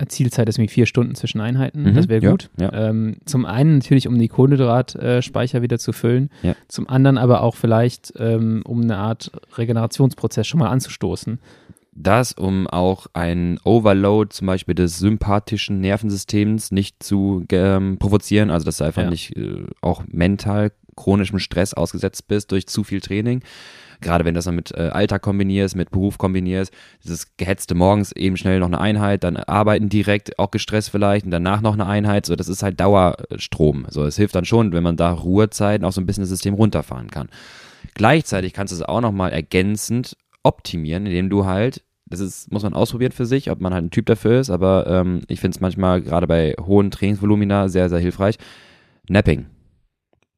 Zielzeit ist irgendwie vier Stunden zwischen Einheiten. Mhm, das wäre ja, gut. ja. Ähm, zum einen natürlich, um die Kohlenhydratspeicher wieder zu füllen. Ja. Zum anderen aber auch vielleicht, ähm, um eine Art Regenerationsprozess schon mal anzustoßen. Das, um auch ein Overload zum Beispiel des sympathischen Nervensystems nicht zu ähm, provozieren, also dass du einfach Ja. nicht äh, auch mental chronischem Stress ausgesetzt bist durch zu viel Training. Gerade wenn das dann mit äh, Alter kombinierst, mit Beruf kombinierst, dieses gehetzte morgens eben schnell noch eine Einheit, dann arbeiten direkt, auch gestresst vielleicht und danach noch eine Einheit, so das ist halt Dauerstrom. So, es hilft dann schon, wenn man da Ruhezeiten auch so ein bisschen das System runterfahren kann. Gleichzeitig kannst du es auch nochmal ergänzend optimieren, indem du halt, das ist, muss man ausprobieren für sich, ob man halt ein Typ dafür ist, aber ähm, ich finde es manchmal gerade bei hohen Trainingsvolumina sehr, sehr hilfreich. Napping.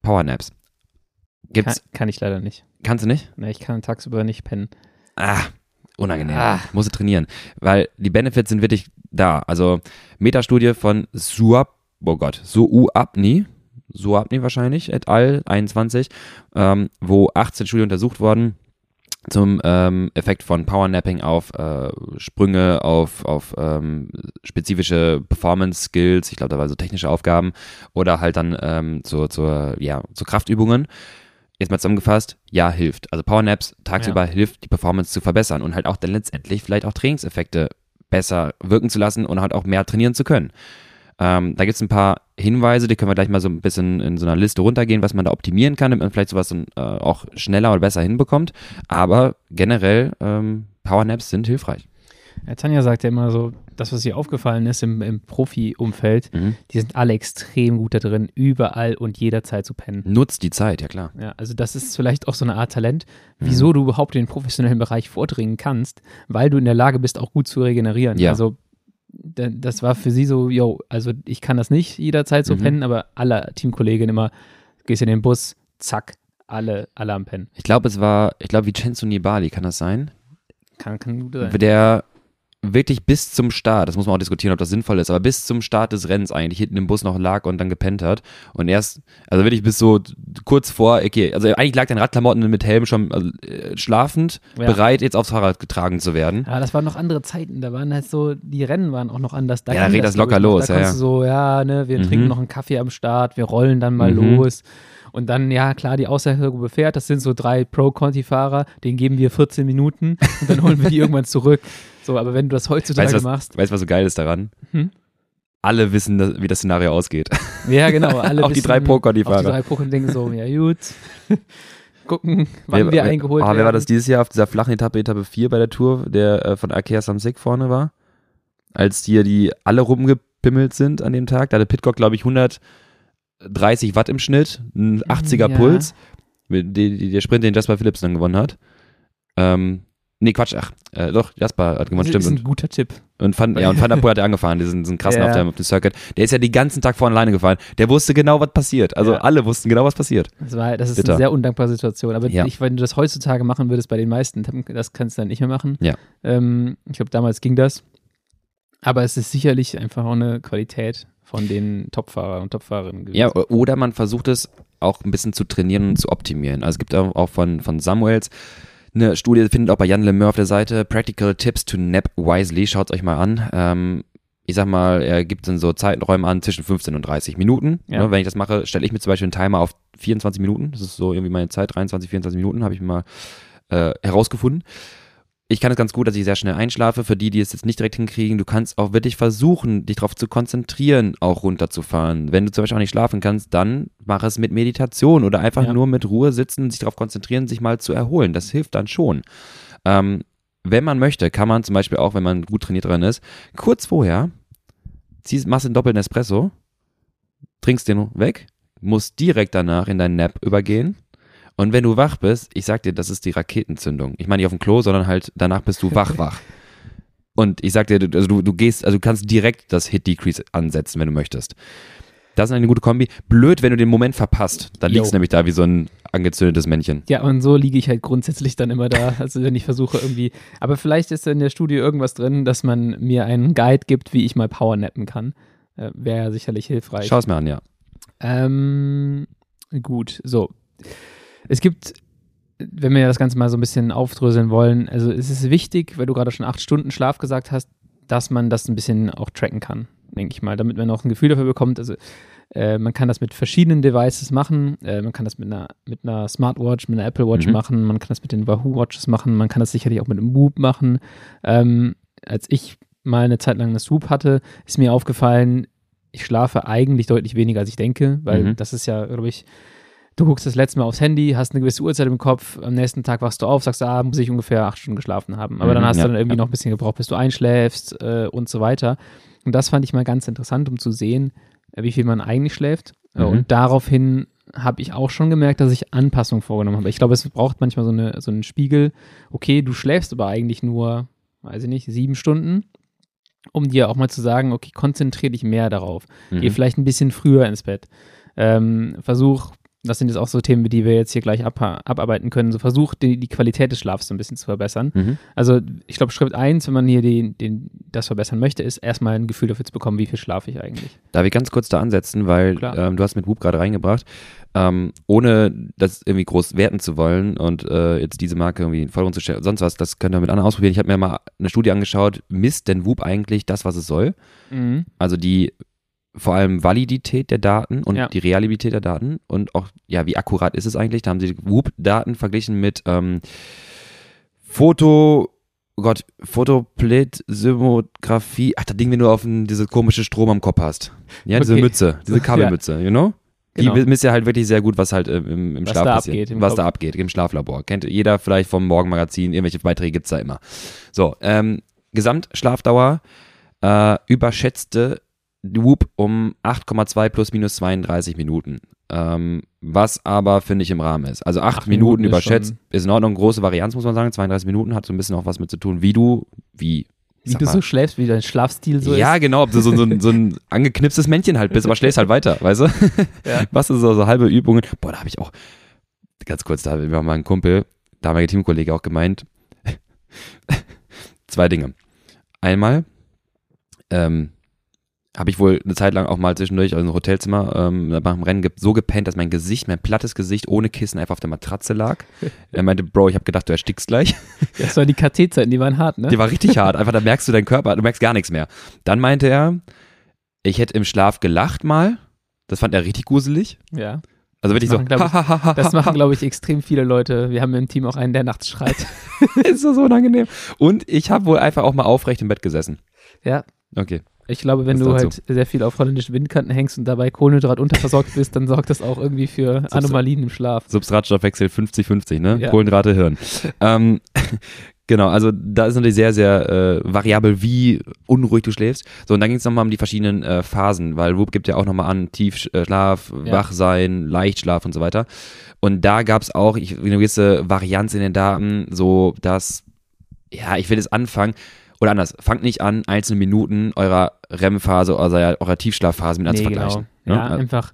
Powernaps. Kann, Gibt's, kann ich leider nicht. kannst du nicht? Ne, ich kann tagsüber nicht pennen. Ah, unangenehm. Ah. Musst du trainieren. Weil die Benefits sind wirklich da. Also Metastudie von Suab, oh Gott, Suabni, Suabni wahrscheinlich, et al. 21, ähm, wo 18 Studien untersucht wurden zum ähm, Effekt von Powernapping auf äh, Sprünge, auf, auf ähm, spezifische Performance-Skills, ich glaube, da waren so technische Aufgaben oder halt dann ähm, zur, zur, ja, zu Kraftübungen. Jetzt mal zusammengefasst, ja, hilft. Also Powernaps tagsüber hilft, die Performance zu verbessern und halt auch dann letztendlich vielleicht auch Trainingseffekte besser wirken zu lassen und halt auch mehr trainieren zu können. Ähm, da gibt es ein paar Hinweise, die können wir gleich mal so ein bisschen in so einer Liste runtergehen, was man da optimieren kann, damit man vielleicht sowas dann, äh, auch schneller oder besser hinbekommt. Aber generell, ähm, Powernaps sind hilfreich. Ja, Tanja sagt ja immer so, das, was ihr aufgefallen ist im, im Profi-Umfeld, Mhm. die sind alle extrem gut da drin, überall und jederzeit zu pennen. Nutzt die Zeit, ja klar. Ja, also das ist vielleicht auch so eine Art Talent, Mhm. wieso du überhaupt in den professionellen Bereich vordringen kannst, weil du in der Lage bist, auch gut zu regenerieren. Ja. Also das war für sie so, yo, also ich kann das nicht jederzeit so Mhm. pennen, aber alle Teamkolleginnen immer, gehst in den Bus, zack, alle, alle am Pennen. Ich glaube, es war, ich glaube, Vincenzo Nibali, kann das sein? Kann, kann gut sein. Der wirklich bis zum Start, das muss man auch diskutieren, ob das sinnvoll ist, aber bis zum Start des Rennens eigentlich hinten im Bus noch lag und dann gepennt hat. Und erst, also wirklich bis so kurz vor, okay, also eigentlich lag dein Radklamotten mit Helm schon also, äh, schlafend, Ja. bereit, jetzt aufs Fahrrad getragen zu werden. Ja, das waren noch andere Zeiten. Da waren halt so, die Rennen waren auch noch anders. Da Ja, da geht das locker noch. los, Da ja, kannst du so, ja, ne, wir Mhm. trinken noch einen Kaffee am Start, wir rollen dann mal Mhm. los. Und dann, ja, klar, die Außergruppe fährt. Das sind so drei Pro-Conti-Fahrer, denen geben wir 14 Minuten und dann holen wir die irgendwann zurück. So, aber wenn du das heutzutage Weißt was, machst, weißt, du, was so geil ist daran? Hm? Alle wissen, dass, wie das Szenario ausgeht. ja, genau, alle Auch die wissen- drei Pro-Conti-Fahrer. Auch die drei Pro denken so, ja, gut. Gucken, wann wir eingeholt oh, werden. Wer war das dieses Jahr auf dieser flachen Etappe, Etappe 4 bei der Tour, der äh, von Arkea Samsic vorne war? Als hier die alle rumgepimmelt sind an dem Tag. Da hatte Pitcock, glaube ich, 130 Watt im Schnitt, ein 80er Ja. Puls. Der Sprint, den Jasper Philips dann gewonnen hat. Ähm, nee, Quatsch, ach, äh, doch, Jasper hat gewonnen, das ist stimmt. ein guter Tipp. Und Van, ja, und Van der Poel hat er angefahren, diesen, diesen krassen Ja. auf, dem, auf dem Circuit. Der ist ja den ganzen Tag vorne alleine gefahren. Der wusste genau, was passiert. Also Ja. alle wussten genau, was passiert. Das, war, das ist Bitter. eine sehr undankbare Situation. Aber Ja. ich, wenn du das heutzutage machen würdest bei den meisten, das kannst du dann nicht mehr machen. Ja. Ähm, ich glaube, damals ging das. Aber es ist sicherlich einfach auch eine Qualität von den Topfahrer und Topfahrerinnen gewesen. Ja, oder man versucht es auch ein bisschen zu trainieren und zu optimieren. Also es gibt auch von, von Samuels eine Studie, findet auch bei Jan Lemeur auf der Seite, Practical Tips to Nap Wisely, schaut euch mal an. Ähm, ich sag mal, er gibt dann so Zeiträume an zwischen 15 und 30 Minuten. Ja. Ne, wenn ich das mache, stelle ich mir zum Beispiel einen Timer auf 24 Minuten. Das ist so irgendwie meine Zeit, 23, 24 Minuten, habe ich mal äh, herausgefunden. Ich kann es ganz gut, dass ich sehr schnell einschlafe. Für die, die es jetzt nicht direkt hinkriegen, du kannst auch wirklich versuchen, dich darauf zu konzentrieren, auch runterzufahren. Wenn du zum Beispiel auch nicht schlafen kannst, dann mach es mit Meditation oder einfach Ja. nur mit Ruhe sitzen, sich darauf konzentrieren, sich mal zu erholen. Das hilft dann schon. Ähm, wenn man möchte, kann man zum Beispiel auch, wenn man gut trainiert dran ist, kurz vorher ziehst, machst einen doppelten Espresso, trinkst den weg, musst direkt danach in deinen Nap übergehen. Und wenn du wach bist, ich sag dir, das ist die Raketenzündung. Ich meine nicht auf dem Klo, sondern halt danach bist du wach, wach. Und ich sag dir, du- also du, du gehst, also du kannst direkt das Hit Decrease ansetzen, wenn du möchtest. Das ist eine gute Kombi. Blöd, wenn du den Moment verpasst. Dann liegst du nämlich da wie so ein angezündetes Männchen. Ja, und so liege ich halt grundsätzlich dann immer da. Also wenn ich versuche irgendwie. Aber vielleicht ist in der Studie irgendwas drin, dass man mir einen Guide gibt, wie ich mal powernappen kann. Äh, Wäre ja sicherlich hilfreich. Schau es mir an, ja. Ähm, gut, so. Es gibt, wenn wir das Ganze mal so ein bisschen aufdröseln wollen, also es ist wichtig, weil du gerade schon acht Stunden Schlaf gesagt hast, dass man das ein bisschen auch tracken kann, denke ich mal, damit man auch ein Gefühl dafür bekommt. Also äh, man kann das mit verschiedenen Devices machen. Äh, man kann das mit einer, mit einer Smartwatch, mit einer Apple Watch Mhm. machen. Man kann das mit den Wahoo Watches machen. Man kann das sicherlich auch mit einem Whoop machen. Ähm, als ich mal eine Zeit lang eine Swoop hatte, ist mir aufgefallen, ich schlafe eigentlich deutlich weniger, als ich denke, weil Mhm. das ist ja, glaube ich, du guckst das letzte Mal aufs Handy, hast eine gewisse Uhrzeit im Kopf, am nächsten Tag wachst du auf, sagst, ah, muss ich ungefähr acht Stunden geschlafen haben. Aber Mhm, dann hast ja, du dann irgendwie ja. noch ein bisschen gebraucht, bis du einschläfst äh, und so weiter. Und das fand ich mal ganz interessant, um zu sehen, äh, wie viel man eigentlich schläft. Äh, Mhm. Und daraufhin habe ich auch schon gemerkt, dass ich Anpassungen vorgenommen habe. Ich glaube, es braucht manchmal so, eine, so einen Spiegel. Okay, du schläfst aber eigentlich nur, weiß ich nicht, sieben Stunden, um dir auch mal zu sagen, okay, konzentriere dich mehr darauf. Geh Mhm. vielleicht ein bisschen früher ins Bett. Ähm, versuch, das sind jetzt auch so Themen, die wir jetzt hier gleich ab, abarbeiten können, so versuch die, die Qualität des Schlafs so ein bisschen zu verbessern. Mhm. Also ich glaube, Schritt eins, wenn man hier den, den, das verbessern möchte, ist erstmal ein Gefühl dafür zu bekommen, wie viel schlafe ich eigentlich. Darf ich ganz kurz da ansetzen, weil ähm, du hast mit Whoop gerade reingebracht, ähm, ohne das irgendwie groß werten zu wollen und äh, jetzt diese Marke irgendwie in den Vordergrund zu stellen, sonst was, das könnt ihr mit anderen ausprobieren. Ich habe mir mal eine Studie angeschaut, misst denn Whoop eigentlich das, was es soll? Also die vor allem Validität der Daten und Ja. die Reliabilität der Daten und auch, ja, wie akkurat ist es eigentlich? Da haben sie Whoop-Daten verglichen mit ähm, Foto, oh Gott, Fotoplate-Simographie, ach, das Ding, wenn du auf ein, diese komische Strom am Kopf hast. Ja, diese Okay. Mütze, diese Kabelmütze, you know? Die Genau. misst ja halt wirklich sehr gut, was halt ähm, im, im Was Schlaf da passiert. abgeht im was Kopf. da abgeht, im Schlaflabor. Kennt jeder vielleicht vom Morgenmagazin, irgendwelche Beiträge gibt's da immer. So, ähm, Gesamtschlafdauer äh, überschätzte Whoop um 8,2 plus minus 32 Minuten. Ähm, was aber, finde ich, im Rahmen ist. Also 8 Minuten, Minuten, überschätzt ist, ist in Ordnung. Große Varianz, muss man sagen. 32 Minuten hat so ein bisschen auch was mit zu tun, wie du, wie wie du mal, so schläfst, wie dein Schlafstil so ja, ist. Ja, genau, ob du so, so, so, ein angeknipstes Männchen halt bist, aber schläfst halt weiter, weißt du? Ja. Was ist so, so halbe Übungen? Boah, da habe ich auch, ganz kurz, da haben wir mal einen Kumpel, damaliger Teamkollege auch gemeint, zwei Dinge. Einmal, ähm, habe ich wohl eine Zeit lang auch mal zwischendurch also ein Hotelzimmer ähm, nach dem Rennen so gepennt, dass mein Gesicht, mein plattes Gesicht ohne Kissen einfach auf der Matratze lag. er meinte, Bro, ich habe gedacht, du erstickst gleich. Das waren die KT-Zeiten, die waren hart, ne? Die war richtig hart. Einfach, da merkst du deinen Körper, du merkst gar nichts mehr. Dann meinte er, ich hätte im Schlaf gelacht mal. Das fand er richtig gruselig. Ja. Also wirklich so. ich, das machen, glaube ich, extrem viele Leute. Wir haben im Team auch einen, der nachts schreit. ist so, so unangenehm. Und ich habe wohl einfach auch mal aufrecht im Bett gesessen. Ja. Okay. Ich glaube, wenn du halt sehr viel auf holländischen Windkanten hängst und dabei Kohlenhydrat unterversorgt bist, dann sorgt das auch irgendwie für Anomalien im Schlaf. Substratstoffwechsel 50-50, ne? Ja. Kohlenhydrate, Hirn. ähm, genau, also da ist natürlich sehr, sehr äh, variabel, wie unruhig du schläfst. So, und dann ging es nochmal um die verschiedenen äh, Phasen, weil Whoop gibt ja auch nochmal an, Tiefschlaf, äh, ja. Wachsein, Leichtschlaf und so weiter. Und da gab es auch ich, eine gewisse Varianz in den Daten, so dass, ja, ich will jetzt anfangen, oder anders, fangt nicht an, einzelne Minuten eurer REM-Phase oder eurer Tiefschlafphase mit nee, anzuvergleichen. Genau. Ja, ja, einfach,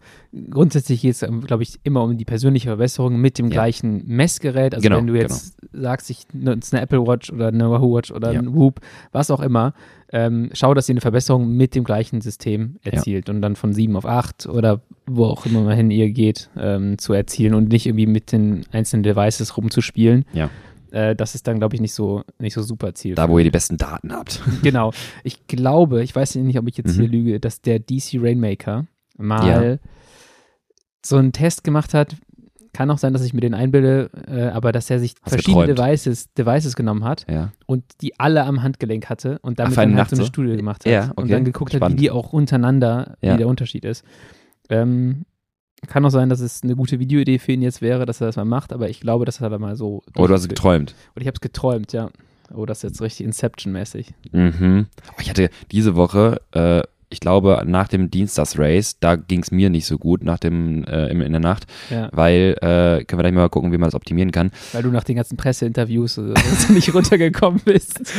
grundsätzlich geht es, glaube ich, immer um die persönliche Verbesserung mit dem ja. gleichen Messgerät. Also genau, wenn du jetzt genau. sagst, ich nutze eine Apple Watch oder eine Wahoo Watch oder ja. ein Whoop, was auch immer, ähm, schau, dass ihr eine Verbesserung mit dem gleichen System erzielt ja. und dann von 7 auf 8 oder wo auch immer hin ihr geht, ähm, zu erzielen und nicht irgendwie mit den einzelnen Devices rumzuspielen. Ja äh, das ist dann, glaube ich, nicht so, nicht so super Ziel. Da, wo ihr die besten Daten habt. Genau. Ich glaube, ich weiß nicht, ob ich jetzt mhm. hier lüge, dass der DC Rainmaker mal ja. so einen Test gemacht hat. Kann auch sein, dass ich mir den einbilde, äh, aber dass er sich Hast verschiedene Devices, Devices genommen hat ja. und die alle am Handgelenk hatte und damit Ach, dann halt so eine Studie gemacht hat. Ja, okay. Und dann geguckt Spannend. hat, wie die auch untereinander, wie der Unterschied ist. Ähm, kann auch sein, dass es eine gute Videoidee für ihn jetzt wäre, dass er das mal macht, aber ich glaube, das hat er mal so. Oh, du hast es geträumt. Und ich habe es geträumt, ja. Oh, das ist jetzt richtig Inception-mäßig. Mhm. Oh, ich hatte diese Woche äh, ich glaube, nach dem Dienstagsrace, da ging es mir nicht so gut nach dem äh, in, in der Nacht, ja. weil äh, können wir gleich mal gucken, wie man das optimieren kann. Weil du nach den ganzen Presseinterviews äh, nicht runtergekommen bist.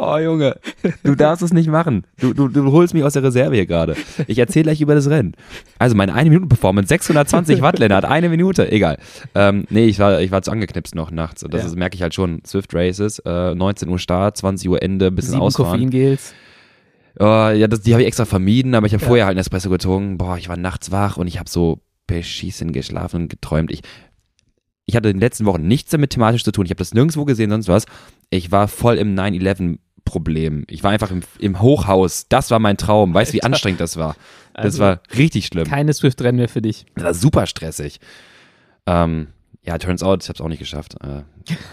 Oh Junge, du darfst es nicht machen. Du, du, du holst mich aus der Reserve hier gerade. Ich erzähle gleich über das Rennen. Also meine eine Minute Performance, 620 Watt, Lennart, eine Minute, egal. Ähm, nee, ich war, ich war zu angeknipst noch nachts. Und das ja. merke ich halt schon. Swift Races, äh, 19 Uhr Start, 20 Uhr Ende, bisschen Sieben ausfahren. Koffeingels. Oh, ja, das, die habe ich extra vermieden, aber ich habe ja. vorher halt einen Espresso getrunken. Boah, ich war nachts wach und ich habe so beschissen geschlafen und geträumt. Ich, ich hatte in den letzten Wochen nichts damit thematisch zu tun. Ich habe das nirgendwo gesehen, sonst was. Ich war voll im 9-11 Problem. Ich war einfach im, im, Hochhaus. Das war mein Traum. Weißt du, wie anstrengend das war? Das also, war richtig schlimm. Keine Swift-Rennen mehr für dich. Das war super stressig. Ähm, ja, turns out, ich habe es auch nicht geschafft. Äh,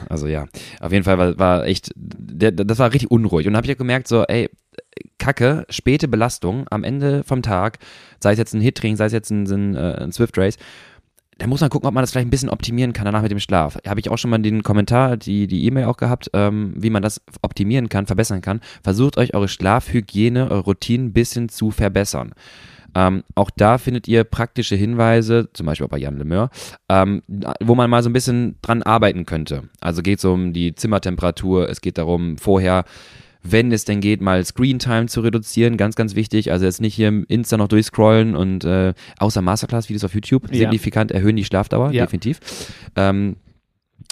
also ja, auf jeden Fall war, war echt, der, das war richtig unruhig. Und dann habe ich ja gemerkt, so, ey, Kacke, späte Belastung am Ende vom Tag, sei es jetzt ein Hit-Training, sei es jetzt ein, ein, äh, ein Swift-Race, da muss man gucken, ob man das vielleicht ein bisschen optimieren kann danach mit dem Schlaf. Habe ich auch schon mal den Kommentar, die die E-Mail auch gehabt, ähm, wie man das optimieren kann, verbessern kann. Versucht euch eure Schlafhygiene, eure Routinen ein bisschen zu verbessern. Ähm, auch da findet ihr praktische Hinweise, zum Beispiel auch bei Jan Lemeur, ähm, wo man mal so ein bisschen dran arbeiten könnte. Also geht es um die Zimmertemperatur, es geht darum, vorher wenn es denn geht, mal Screentime zu reduzieren, ganz, ganz wichtig. Also jetzt nicht hier im Insta noch durchscrollen und äh, außer Masterclass-Videos auf YouTube ja. signifikant erhöhen die Schlafdauer, ja. definitiv. Ähm,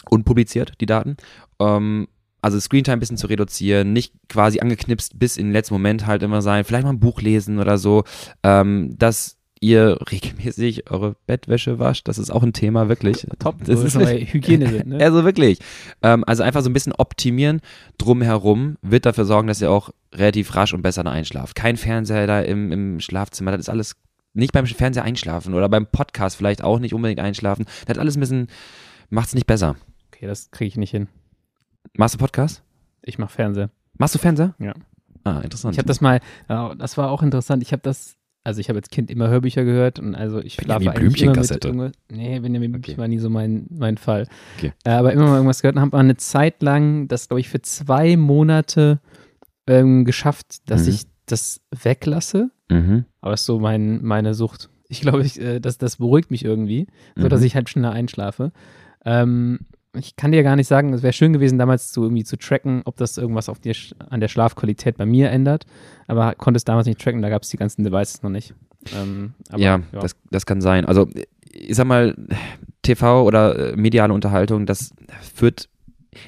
unpubliziert, die Daten. Ähm, also Screentime ein bisschen zu reduzieren, nicht quasi angeknipst bis in den letzten Moment halt immer sein, vielleicht mal ein Buch lesen oder so. Ähm, das ihr regelmäßig eure Bettwäsche wascht. Das ist auch ein Thema, wirklich. Top, das ist schon Hygiene sind, ne? Also wirklich. Ähm, also einfach so ein bisschen optimieren drumherum wird dafür sorgen, dass ihr auch relativ rasch und besser einschlaft. Kein Fernseher da im, im Schlafzimmer, das ist alles nicht beim Fernseher einschlafen oder beim Podcast vielleicht auch nicht unbedingt einschlafen. Das hat alles ein bisschen, macht es nicht besser. Okay, das kriege ich nicht hin. Machst du Podcast? Ich mach Fernseher. Machst du Fernseher? Ja. Ah, interessant. Ich habe das mal, das war auch interessant. Ich habe das also ich habe als Kind immer Hörbücher gehört und also ich schlafe eigentlich immer mit irgendwas. Nee, Benjamin Blümchen okay. war nie so mein, mein Fall. Okay. Äh, aber immer mal irgendwas gehört und habe mal eine Zeit lang, das glaube ich für zwei Monate ähm, geschafft, dass Mhm. ich das weglasse. Mhm. Aber das ist so mein, meine Sucht. Ich glaube, ich, äh, das, das beruhigt mich irgendwie, so dass Mhm. ich halt schneller einschlafe. Ähm, ich kann dir gar nicht sagen, es wäre schön gewesen, damals zu, irgendwie zu tracken, ob das irgendwas auf Sch- an der Schlafqualität bei mir ändert. Aber konnte es damals nicht tracken, da gab es die ganzen Devices noch nicht. Ähm, aber, ja, Das, das kann sein. Also, ich sag mal, TV oder äh, mediale Unterhaltung, das führt,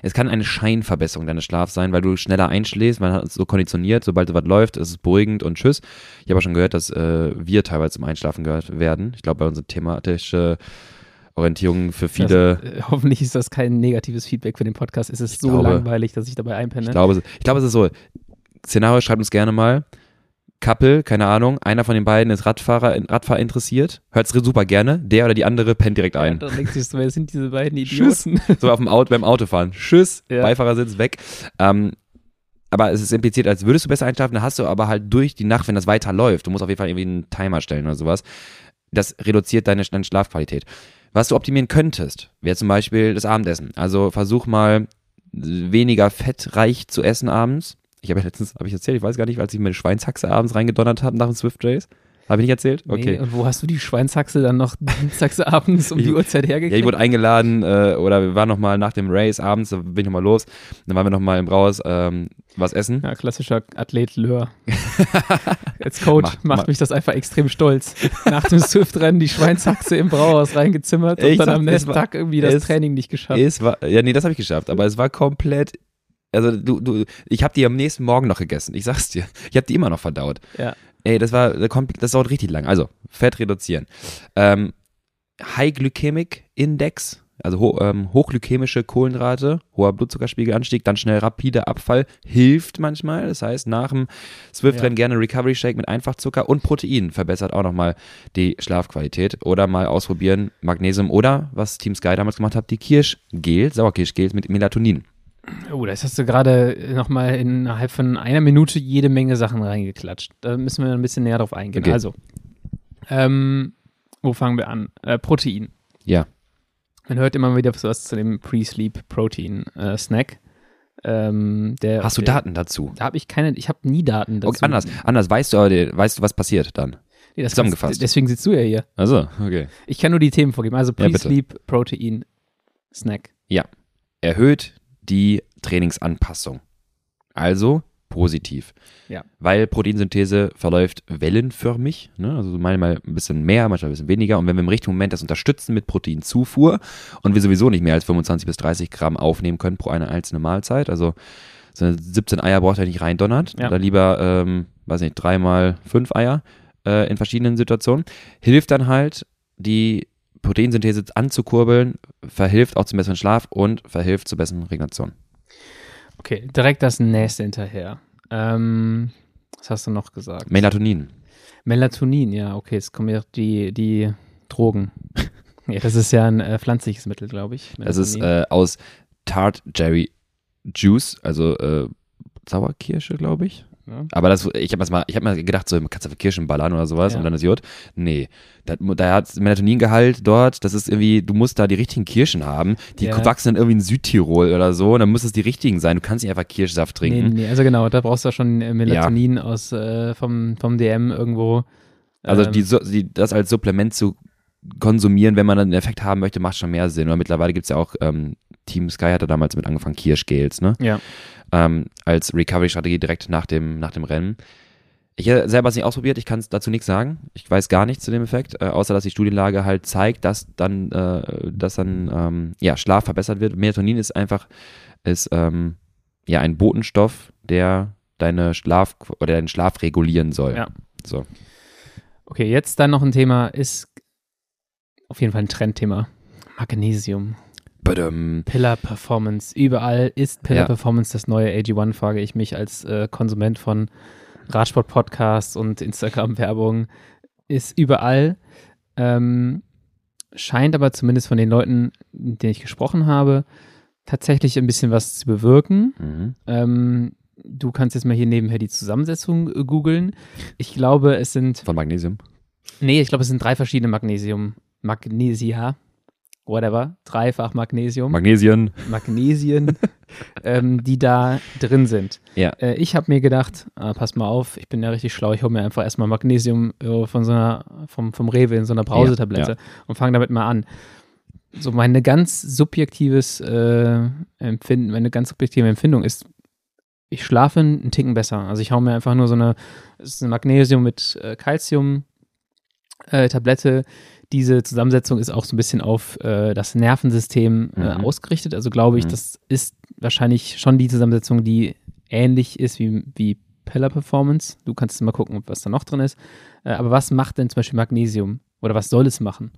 es kann eine Scheinverbesserung deines Schlafs sein, weil du schneller einschläfst, man hat es so konditioniert, sobald was läuft, ist es beruhigend und tschüss. Ich habe auch schon gehört, dass äh, wir teilweise zum Einschlafen gehört werden. Ich glaube, bei unserer thematischen Orientierung für viele, äh, hoffentlich ist das kein negatives Feedback für den Podcast. Es ist so glaube- langweilig, dass ich dabei einpenne. ich glaube, ich glaube, es ist so, Szenario schreibt uns gerne mal, Couple, keine Ahnung, einer von den beiden ist Radfahrer, Radfahr interessiert, hört es super gerne, der oder die andere pennt direkt ein. Und dann denkst du, wer sind diese beiden Tschüss. Idioten? so auf dem Auto, beim Autofahren. Tschüss, Ja. Beifahrersitz weg. Ähm, aber es ist impliziert, als würdest du besser einschlafen, dann hast du aber halt durch die Nacht, wenn das weiter läuft, du musst auf jeden Fall irgendwie einen Timer stellen oder sowas, das reduziert deine Schlafqualität. Was du optimieren könntest, wäre zum Beispiel das Abendessen. Also versuch mal weniger fettreich zu essen abends. Ich habe ja letztens, habe ich erzählt, ich weiß gar nicht, als ich mir eine Schweinshaxe abends reingedonnert habe nach dem Swift Race. Habe ich nicht erzählt? Okay. Nee, und wo hast du die Schweinshaxe dann noch dienstags abends um die Uhrzeit hergekriegt? Ja, ich wurde eingeladen äh, oder wir waren nochmal nach dem Race abends, da bin ich nochmal los. Dann waren wir nochmal im Brauhaus ähm, was essen. Ja, klassischer Athlet Löhr. Als Coach Macht- macht macht- mich das einfach extrem stolz. Nach dem Swift-Rennen die Schweinshaxe im Brauhaus reingezimmert und Ich dann sag, am nächsten war- Tag irgendwie das es- Training nicht geschafft. Es war, ja, nee, das habe ich geschafft, aber es war komplett. Also du, du, ich habe die am nächsten Morgen noch gegessen. Ich sag's dir. Ich habe die immer noch verdaut. Ja. Ey, das war das dauert richtig lang. Also Fett reduzieren. Ähm, High Glycemic Index, also ho ähm, hochglykämische Kohlenrate, hoher Blutzuckerspiegelanstieg, dann schnell rapide Abfall, hilft manchmal. Das heißt, nach dem Swift-Rennen gerne Recovery Shake mit Einfachzucker und Protein verbessert auch nochmal die Schlafqualität. Oder mal ausprobieren Magnesium oder, was Team Sky damals gemacht hat, die Kirschgel, Sauerkirschgels mit Melatonin. Oh, das hast du gerade nochmal innerhalb von einer Minute jede Menge Sachen reingeklatscht. Da müssen wir ein bisschen näher drauf eingehen. Okay. Also, ähm, wo fangen wir an? Äh, Protein. Ja. Man hört immer wieder was zu dem Pre-Sleep-Protein-Snack. ähm, der, Hast du der, Daten dazu? Da habe ich keine, ich habe nie Daten dazu. Okay, anders, anders. Weißt du, weißt du, was passiert dann? Nee, das zusammengefasst. kannst- Deswegen sitzt du ja hier. Also, okay. Ich kann nur die Themen vorgeben. Also Ja, bitte. Pre-Sleep, Protein, Snack. Erhöht die Trainingsanpassung. Also positiv. Ja. Weil Proteinsynthese verläuft wellenförmig, ne? also manchmal ein bisschen mehr, manchmal ein bisschen weniger. Und wenn wir im richtigen Moment das unterstützen mit Proteinzufuhr und wir sowieso nicht mehr als 25 bis 30 Gramm aufnehmen können pro eine einzelne Mahlzeit, also so eine 17 Eier braucht er nicht reindonnert, Ja. oder lieber, ähm, weiß nicht, dreimal fünf Eier äh, in verschiedenen Situationen, hilft dann halt, die Proteinsynthese anzukurbeln, verhilft auch zum besseren Schlaf und verhilft zur besseren Regeneration. Okay, direkt das nächste hinterher. Ähm, was hast du noch gesagt? Melatonin. Melatonin, ja, okay, jetzt kommen ja die, die Drogen. ja, das ist ja ein äh, pflanzliches Mittel, glaube ich. Das ist Melatonin. äh, aus Tart Jerry Juice, also äh, Sauerkirsche, glaube ich. Ja. Aber das, ich habe mal, ich habe mal gedacht, so kannst du Kirschen ballern oder sowas Ja. und dann ist Jod. Nee, da, da hat Melatoningehalt dort, das ist irgendwie, du musst da die richtigen Kirschen haben. Die Ja. wachsen dann irgendwie in Südtirol oder so und dann muss es die richtigen sein. Du kannst nicht einfach Kirschsaft trinken. nee, nee, also genau, da brauchst du schon äh, Melatonin aus äh, vom, vom DM irgendwo. Also Ähm, die, die, das als Supplement zu konsumieren, wenn man dann einen Effekt haben möchte, macht schon mehr Sinn. Oder mittlerweile gibt es ja auch, ähm, Team Sky hatte damals mit angefangen, Kirschgels, ne? Ja. Ähm, als Recovery-Strategie direkt nach dem, nach dem Rennen. Ich habe selber es nicht ausprobiert, ich kann dazu nichts sagen. Ich weiß gar nichts zu dem Effekt, äh, außer dass die Studienlage halt zeigt, dass dann, äh, dass dann ähm, ja, Schlaf verbessert wird. Melatonin ist einfach ist, ähm, ja, ein Botenstoff, der deine Schlaf oder deinen Schlaf regulieren soll. Ja. So. Okay, jetzt dann noch ein Thema, ist auf jeden Fall ein Trendthema. Magnesium. Badum. Pillar Performance. Überall ist Pillar Ja. Performance das neue AG1, frage ich mich als äh, Konsument von Radsport-Podcasts und Instagram-Werbung. Ist überall. Ähm, scheint aber zumindest von den Leuten, mit denen ich gesprochen habe, tatsächlich ein bisschen was zu bewirken. Mhm. Ähm, du kannst jetzt mal hier nebenher die Zusammensetzung äh, googeln. Ich glaube, es sind Von Magnesium. Nee, ich glaube, es sind drei verschiedene Magnesium. Magnesia. Whatever. Dreifach Magnesium. Magnesien. Magnesien. ähm, die da drin sind. Ja. Äh, ich habe mir gedacht, ah, pass mal auf, ich bin ja richtig schlau, ich hole mir einfach erstmal Magnesium äh, von so einer, vom, vom Rewe in so einer Brausetablette Ja, und fange damit mal an. So meine ganz subjektives äh, Empfinden, meine ganz subjektive Empfindung ist, ich schlafe einen Ticken besser. Also ich hau mir einfach nur so eine, eine Magnesium mit äh, Calcium äh, Tablette. Diese Zusammensetzung ist auch so ein bisschen auf äh, das Nervensystem äh, Mhm. ausgerichtet. Also glaube ich, Mhm. das ist wahrscheinlich schon die Zusammensetzung, die ähnlich ist wie, wie Pella Performance. Du kannst mal gucken, was da noch drin ist. Äh, aber was macht denn zum Beispiel Magnesium? Oder was soll es machen?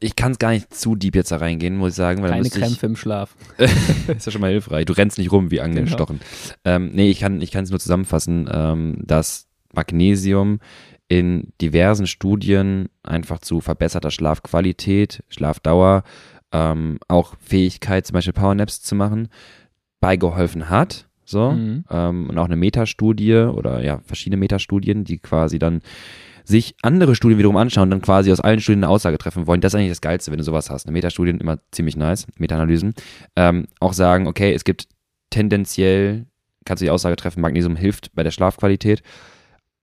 Ich kann es gar nicht zu deep jetzt da reingehen, muss ich sagen. Weil Keine Krämpfe im Schlaf. ist ja schon mal hilfreich. Du rennst nicht rum wie angestochen. Ähm, nee, ich kann ich kann es nur zusammenfassen, ähm, dass Magnesium in diversen Studien einfach zu verbesserter Schlafqualität, Schlafdauer, ähm, auch Fähigkeit, zum Beispiel Powernaps zu machen, beigeholfen hat. So. Mhm. Ähm, und auch eine Metastudie oder ja, verschiedene Metastudien, die quasi dann sich andere Studien wiederum anschauen und dann quasi aus allen Studien eine Aussage treffen wollen. Das ist eigentlich das Geilste, wenn du sowas hast. Eine Metastudien immer ziemlich nice, Meta-Analysen. Ähm, auch sagen, okay, es gibt tendenziell, kannst du die Aussage treffen, Magnesium hilft bei der Schlafqualität.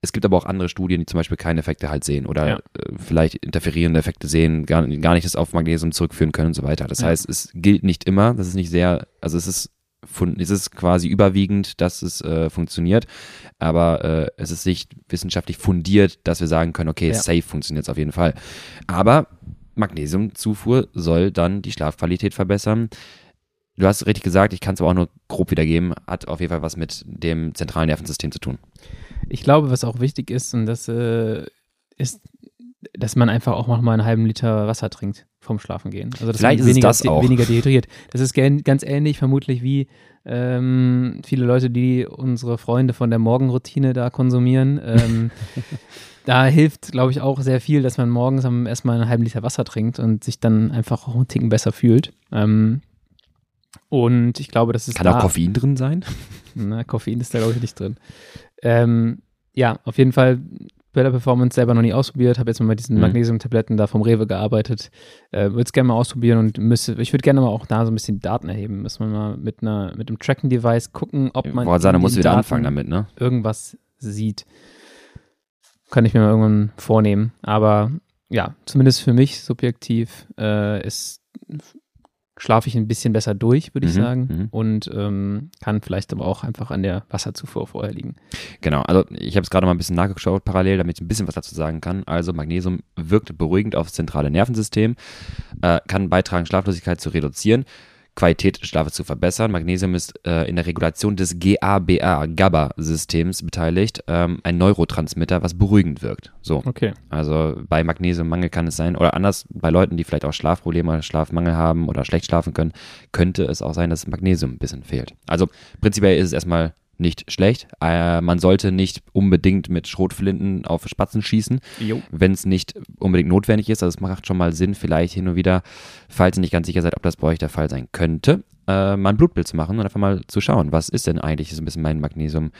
Es gibt aber auch andere Studien, die zum Beispiel keine Effekte halt sehen oder Ja. äh, vielleicht interferierende Effekte sehen, gar, gar nicht das auf Magnesium zurückführen können und so weiter. Das Ja. heißt, es gilt nicht immer, das ist nicht sehr, also es ist, es ist quasi überwiegend, dass es äh, funktioniert, aber äh, es ist nicht wissenschaftlich fundiert, dass wir sagen können, okay, Ja. safe funktioniert es auf jeden Fall. Aber Magnesiumzufuhr soll dann die Schlafqualität verbessern. Du hast richtig gesagt, ich kann es aber auch nur grob wiedergeben, hat auf jeden Fall was mit dem zentralen Nervensystem zu tun. Ich glaube, was auch wichtig ist, und das äh, ist, dass man einfach auch noch mal einen halben Liter Wasser trinkt vom Schlafengehen. Also dass Vielleicht man ist weniger, das auch. weniger dehydriert. Das ist ganz ähnlich vermutlich wie ähm, viele Leute, die unsere Freunde von der Morgenroutine da konsumieren. Ähm, da hilft, glaube ich, auch sehr viel, dass man morgens am- erstmal einen halben Liter Wasser trinkt und sich dann einfach auch einen Ticken besser fühlt. Ähm, und ich glaube, das ist Kann da, auch Koffein drin sein? na, Koffein ist da, glaube ich, nicht drin. Ähm, ja, auf jeden Fall Better Performance selber noch nie ausprobiert, habe jetzt mal mit diesen Mhm. Magnesium-Tabletten da vom Rewe gearbeitet. Äh, würde es gerne mal ausprobieren und müsste, ich würde gerne mal auch da so ein bisschen Daten erheben. Müssen wir mal mit einer, mit einem Tracking-Device gucken, ob man Boah, du den wieder Daten anfangen damit, ne? irgendwas sieht. Kann ich mir mal irgendwann vornehmen. Aber ja, zumindest für mich subjektiv äh, ist schlafe ich ein bisschen besser durch, würde ich Mhm, sagen. mhm. Und ähm, kann vielleicht aber auch einfach an der Wasserzufuhr vorher liegen. Genau, also ich habe es gerade mal ein bisschen nachgeschaut parallel, damit ich ein bisschen was dazu sagen kann. Also Magnesium wirkt beruhigend auf das zentrale Nervensystem, äh, kann beitragen, Schlaflosigkeit zu reduzieren, Qualität des Schlafes zu verbessern. Magnesium ist äh, in der Regulation des GABA, GABA-Systems beteiligt, ähm, ein Neurotransmitter, was beruhigend wirkt. So, Okay. also bei Magnesiummangel kann es sein, oder anders, bei Leuten, die vielleicht auch Schlafprobleme Schlafmangel haben oder schlecht schlafen können, könnte es auch sein, dass Magnesium ein bisschen fehlt. Also prinzipiell ist es erstmal nicht schlecht. Äh, man sollte nicht unbedingt mit Schrotflinten auf Spatzen schießen, wenn es nicht unbedingt notwendig ist. Also es macht schon mal Sinn, vielleicht hin und wieder, falls ihr nicht ganz sicher seid, ob das bei euch der Fall sein könnte, äh, mal ein Blutbild zu machen und einfach mal zu schauen, was ist denn eigentlich so ein bisschen mein Magnesiumgehalt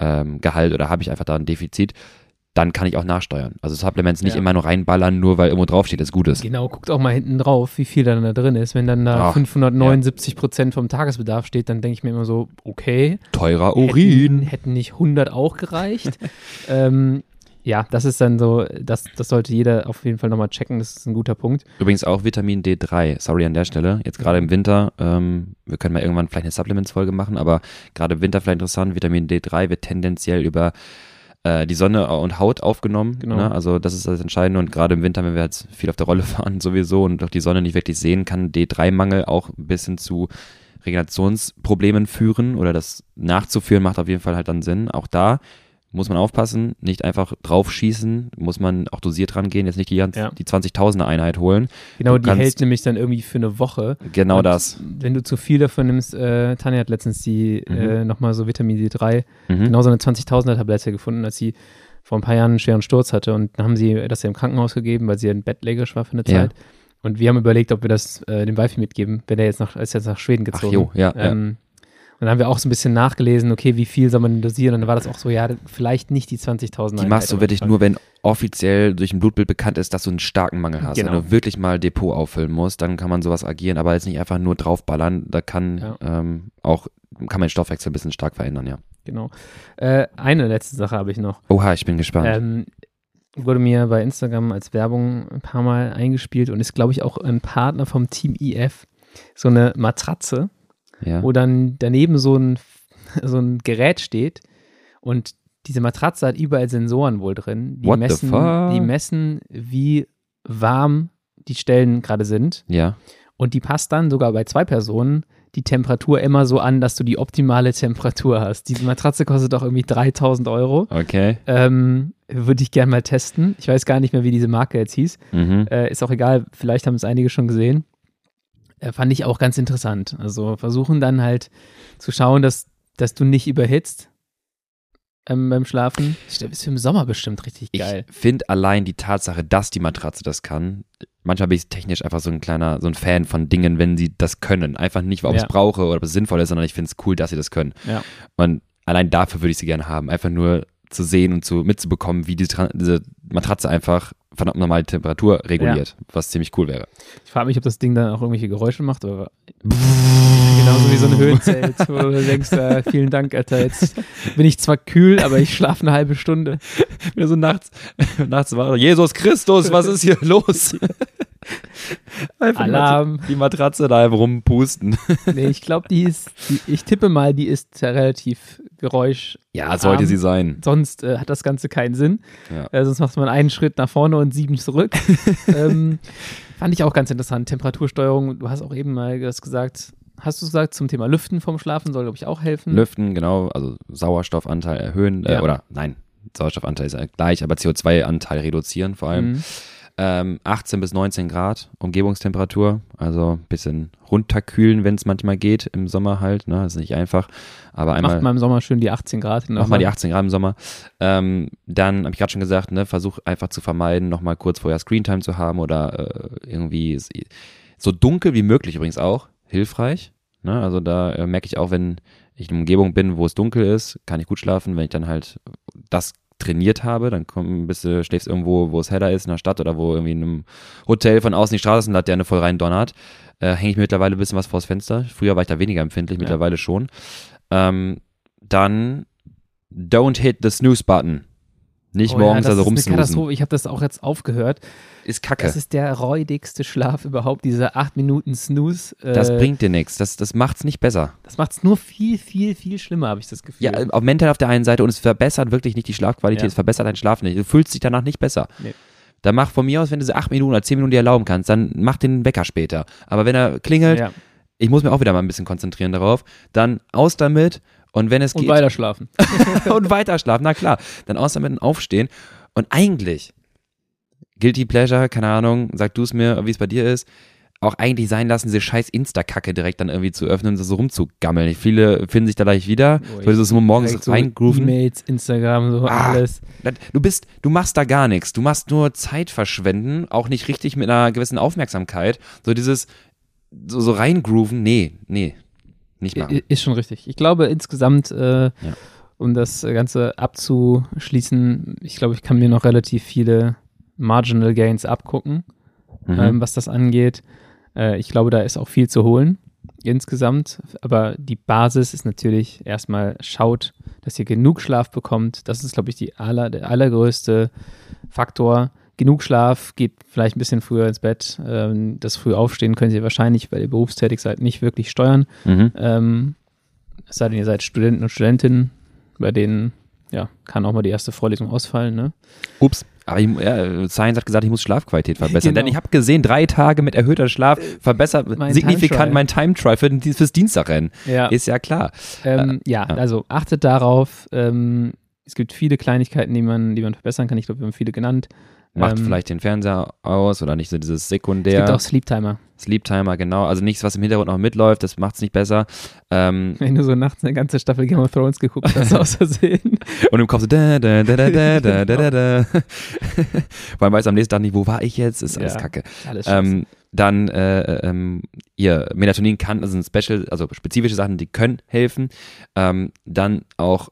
ähm, oder habe ich einfach da ein Defizit? Dann kann ich auch nachsteuern. Also Supplements nicht Ja. immer nur reinballern, nur weil irgendwo draufsteht, dass gut ist. Genau, guckt auch mal hinten drauf, wie viel dann da drin ist. Wenn dann da Ach, 579 Prozent vom Tagesbedarf steht, dann denke ich mir immer so, okay, Teurer hätten, Urin. hätten nicht 100 auch gereicht. ähm, ja, das ist dann so, das, das sollte jeder auf jeden Fall nochmal checken, das ist ein guter Punkt. Übrigens auch Vitamin D3. Sorry an der Stelle. Jetzt gerade im Winter, ähm, wir können mal irgendwann vielleicht eine Supplements-Folge machen, aber gerade im Winter vielleicht interessant. Vitamin D3 wird tendenziell über äh, die Sonne und Haut aufgenommen. Genau. Ne? Also das ist das Entscheidende. Und gerade im Winter, wenn wir jetzt viel auf der Rolle fahren sowieso und auch die Sonne nicht wirklich sehen, kann D3-Mangel auch ein bisschen zu Regenerationsproblemen führen oder das nachzuführen macht auf jeden Fall halt dann Sinn. Auch da muss man aufpassen, nicht einfach draufschießen, muss man auch dosiert rangehen, jetzt nicht die, ganz- Ja. die 20.000er Einheit holen. Genau, Du die kannst- hält nämlich dann irgendwie für eine Woche. Genau Und das. Wenn du zu viel davon nimmst, äh, Tanja hat letztens die Mhm. äh, nochmal so Vitamin D3, Mhm. genau so eine 20.000er Tablette gefunden, als sie vor ein paar Jahren einen schweren Sturz hatte. Und dann haben sie das ja im Krankenhaus gegeben, weil sie ja bettlägerig war für eine Ja. Zeit. Und wir haben überlegt, ob wir das äh, dem Wifi mitgeben, wenn er jetzt nach, ist jetzt nach Schweden Ach gezogen. jo, ja, ja. Dann haben wir auch so ein bisschen nachgelesen, okay, wie viel soll man dosieren? Und dann war das auch so, ja, vielleicht nicht die 20.000 Die machst du wirklich nur, wenn offiziell durch ein Blutbild bekannt ist, dass du einen starken Mangel hast. Genau. Wenn du wirklich mal Depot auffüllen musst, dann kann man sowas agieren, aber jetzt nicht einfach nur draufballern. Da kann Ja. ähm, auch, kann mein Stoffwechsel ein bisschen stark verändern, ja. Genau. Äh, eine letzte Sache habe ich noch. Oha, ich bin gespannt. Ähm, wurde mir bei Instagram als Werbung ein paar Mal eingespielt und ist, glaube ich, auch ein Partner vom Team IF. So eine Matratze, ja. wo dann daneben so ein, so ein Gerät steht und diese Matratze hat überall Sensoren wohl drin. Die What messen, die messen, wie warm die Stellen gerade sind. ja. Und die passt dann sogar bei zwei Personen die Temperatur immer so an, dass du die optimale Temperatur hast. Diese Matratze kostet auch irgendwie 3000 Euro. Okay. Ähm, Würde ich gerne mal testen. Ich weiß gar nicht mehr, wie diese Marke jetzt hieß. Mhm. Äh, ist auch egal, vielleicht haben es einige schon gesehen. Äh, fand ich auch ganz interessant. Also versuchen dann halt zu schauen, dass, dass du nicht überhitzt ähm, beim Schlafen. Das ist für im Sommer bestimmt richtig geil. Ich finde allein die Tatsache, dass die Matratze das kann, manchmal bin ich technisch einfach so ein kleiner, so ein Fan von Dingen, wenn sie das können. Einfach nicht, ob ich Ja. es brauche oder ob es sinnvoll ist, sondern ich finde es cool, dass sie das können. Ja. Und allein dafür würde ich sie gerne haben. Einfach nur zu sehen und zu mitzubekommen, wie die, diese Matratze einfach verdammt normale Temperatur reguliert, was ziemlich cool wäre. Ich frage mich, ob das Ding dann auch irgendwelche Geräusche macht, aber genauso wie so ein Höhenzelt, wo du denkst, äh, vielen Dank, Alter, jetzt bin ich zwar kühl, aber ich schlafe eine halbe Stunde. Wieder so nachts, nachts war Jesus Christus, was ist hier los? Einfach die Alarm. Matratze- Die Matratze da einfach rumpusten. Nee, ich glaube, die ist, die, ich tippe mal, die ist ja relativ geräusch. Ja, sollte sie sein. Sonst äh, hat das Ganze keinen Sinn. Ja. Äh, sonst macht man einen Schritt nach vorne und sieben zurück. ähm, fand ich auch ganz interessant. Temperatursteuerung, du hast auch eben mal das gesagt, hast du gesagt, zum Thema Lüften vom Schlafen soll, glaube ich, auch helfen. Lüften, genau, also Sauerstoffanteil erhöhen, äh, Ja. oder nein, Sauerstoffanteil ist ja gleich, aber CO2-Anteil reduzieren vor allem. Mhm. Ähm, 18 bis 19 Grad Umgebungstemperatur, also ein bisschen runterkühlen, wenn es manchmal geht, im Sommer halt, ne, ist nicht einfach, aber einmal Macht mal im Sommer schön die 18 Grad. Mach mal die Sonne. 18 Grad im Sommer. Ähm, dann habe ich gerade schon gesagt, ne, versuch einfach zu vermeiden, nochmal kurz vorher Screentime zu haben oder äh, irgendwie so dunkel wie möglich übrigens auch hilfreich. Ne? Also da äh, merke ich auch, wenn ich in einer Umgebung bin, wo es dunkel ist, kann ich gut schlafen. Wenn ich dann halt das trainiert habe, dann komm, bist du, schläfst irgendwo, wo es heller ist, in der Stadt oder wo irgendwie in einem Hotel von außen die Straßenlaterne voll rein donnert, äh, hänge ich mir mittlerweile ein bisschen was vors Fenster. Früher war ich da weniger empfindlich, Ja. mittlerweile schon. Ähm, dann don't hit the snooze button. Nicht Oh ja, morgens das also rumsnoozen. Ich habe das auch jetzt aufgehört. Ist kacke. Das Das, ist der räudigste Schlaf überhaupt, diese 8 Minuten Snooze. Äh, bringt dir nichts. Das, das macht's nicht besser. Das macht es nur viel, viel, viel schlimmer, habe ich das Gefühl. Ja, auf mental auf der einen Seite und es verbessert wirklich nicht die Schlafqualität, Ja. es verbessert deinen Schlaf nicht. Du fühlst dich danach nicht besser. Nee. Dann mach von mir aus, wenn du diese acht Minuten oder zehn Minuten dir erlauben kannst, dann mach den Wecker später. Aber wenn er klingelt, ja. ich muss mir auch wieder mal ein bisschen konzentrieren darauf, dann aus damit und wenn es Und geht weiter schlafen. und weiter schlafen, na klar, dann aus damit und aufstehen und eigentlich Guilty Pleasure, keine Ahnung, sag du es mir, wie es bei dir ist, auch eigentlich sein lassen, diese scheiß Insta-Kacke direkt dann irgendwie zu öffnen und so rumzugammeln. Viele finden sich da gleich wieder, Oh, weil sie so morgens so reingrooven. E-Mails, Instagram, so Ah. alles. Du bist, du machst da gar nichts. Du machst nur Zeit verschwenden, auch nicht richtig mit einer gewissen Aufmerksamkeit. So dieses, so, so reingrooven, nee, nee, nicht machen. I- Ist schon richtig. Ich glaube insgesamt, äh, um das Ganze abzuschließen, ich glaube, ich kann mir noch relativ viele Marginal Gains abgucken, Mhm. ähm, was das angeht. Äh, ich glaube, da ist auch viel zu holen insgesamt. Aber die Basis ist natürlich erstmal schaut, dass ihr genug Schlaf bekommt. Das ist, glaube ich, die aller, der allergrößte Faktor. Genug Schlaf, geht vielleicht ein bisschen früher ins Bett. Ähm, das früh aufstehen könnt ihr wahrscheinlich, weil ihr berufstätig seid, nicht wirklich steuern. Mhm. Ähm, es sei denn, ihr seid Studenten und Studentinnen, bei denen ja, kann auch mal die erste Vorlesung ausfallen. Ne? Ups. Aber ich, ja, Science hat gesagt, ich muss Schlafqualität verbessern. Genau. Denn ich habe gesehen, drei Tage mit erhöhter Schlaf verbessert mein signifikant mein Time-Trial für den- fürs Dienstagrennen. Ja, Ist ja klar. ähm, ja, ja. also achtet darauf. Ähm, es gibt viele Kleinigkeiten, die man, die man verbessern kann. Ich glaube, wir haben viele genannt. Macht ähm, vielleicht den Fernseher aus oder nicht so dieses Sekundär. Es gibt auch Sleep Timer. Sleep Timer, genau. Also nichts, was im Hintergrund noch mitläuft, das macht es nicht besser. Ähm, Wenn du so nachts eine ganze Staffel Game of Thrones geguckt hast, aus Versehen. Und im Kopf so da, da, da, da, da, da, da, da. Weil man weiß am nächsten Tag nicht, wo war ich jetzt? Ist alles ja, kacke. Alles ähm, dann äh, äh ähm, ihr Melatonin kann, also sind Special, also spezifische Sachen, die können helfen. Ähm, dann auch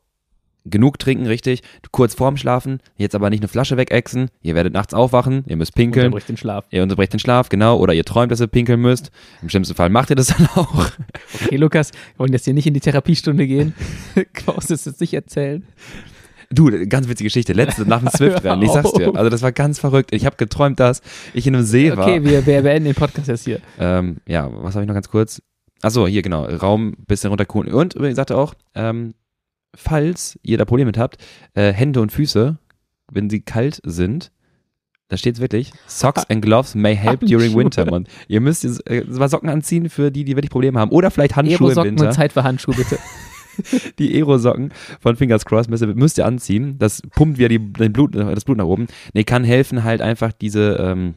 genug trinken, richtig. Kurz vorm Schlafen, jetzt aber nicht eine Flasche wegexen. Ihr werdet nachts aufwachen, ihr müsst pinkeln. Unterbricht den Schlaf. Ihr unterbrecht den Schlaf, genau. Oder ihr träumt, dass ihr pinkeln müsst. Im schlimmsten Fall macht ihr das dann auch. Okay, Lukas, wir wollen jetzt hier nicht in die Therapiestunde gehen. Du es jetzt nicht erzählen? Du, ganz witzige Geschichte. Letzte nach dem Swift-Rennen, ich sag's dir. Also das war ganz verrückt. Ich habe geträumt, dass ich in einem See war. Okay, wir, wir beenden den Podcast jetzt hier. Ähm, ja, was habe ich noch ganz kurz? Achso, hier genau. Raum bisschen runterkuhlen. Und übrigens sagte auch, ähm, falls ihr da Probleme mit habt, äh, Hände und Füße, wenn sie kalt sind, da steht's wirklich, Socks and Gloves may help during winter. Man. Ihr müsst äh, Socken anziehen für die, die wirklich Probleme haben. Oder vielleicht Handschuhe im Winter. und Zeit für Handschuhe, bitte. die Aero-Socken von Fingers Crossed müsst ihr, müsst ihr anziehen. Das pumpt wieder die, den Blut, das Blut nach oben. Nee, kann helfen halt einfach diese, ähm,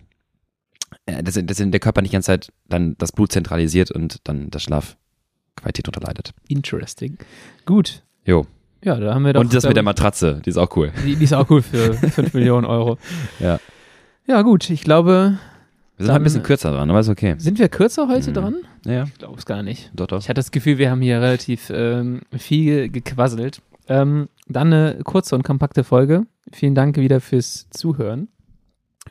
äh, dass, dass der Körper nicht die ganze Zeit dann das Blut zentralisiert und dann das Schlafqualität unterleidet. Interesting. Gut. Jo. Ja, da haben wir doch. Und das mit der Matratze, die ist auch cool. Die, die ist auch cool für 5 Millionen Euro. Ja. Ja, gut, ich glaube. Wir sind halt ein bisschen kürzer dran, aber ist okay. Sind wir kürzer heute mhm. dran? Ja. Ich glaube es gar nicht. Doch, doch. Ich hatte das Gefühl, wir haben hier relativ ähm, viel gequasselt. Ähm, dann eine kurze und kompakte Folge. Vielen Dank wieder fürs Zuhören.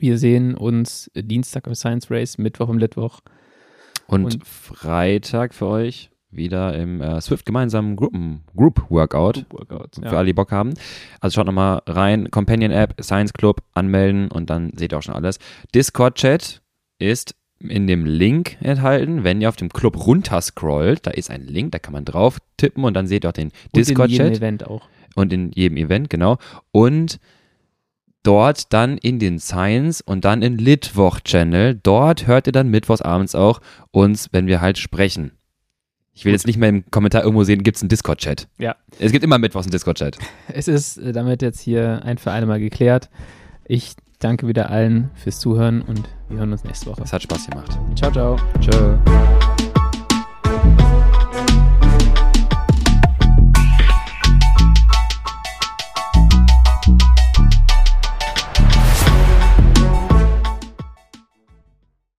Wir sehen uns Dienstag im Science Race, Mittwoch im Litwoch. Und, und Freitag für euch wieder im äh, Swift gemeinsamen Gruppen, Group Workout. Group Workout für ja. alle, die Bock haben. Also schaut nochmal rein. Companion App, Science Club, anmelden und dann seht ihr auch schon alles. Discord Chat ist in dem Link enthalten. Wenn ihr auf dem Club runterscrollt, da ist ein Link, da kann man drauf tippen und dann seht ihr auch den Discord Chat. Und in jedem Event auch. Und in jedem Event, genau. Und dort dann in den Science und dann in Litwoch-Channel. Dort hört ihr dann mittwochs abends auch uns, wenn wir halt sprechen. Ich will Gut. jetzt nicht mehr im Kommentar irgendwo sehen, gibt es einen Discord-Chat. Ja. Es gibt immer mittwochs einen Discord-Chat. Es ist äh, damit jetzt hier ein für alle Mal geklärt. Ich danke wieder allen fürs Zuhören und wir hören uns nächste Woche. Es hat Spaß gemacht. Ciao, ciao. Tschö.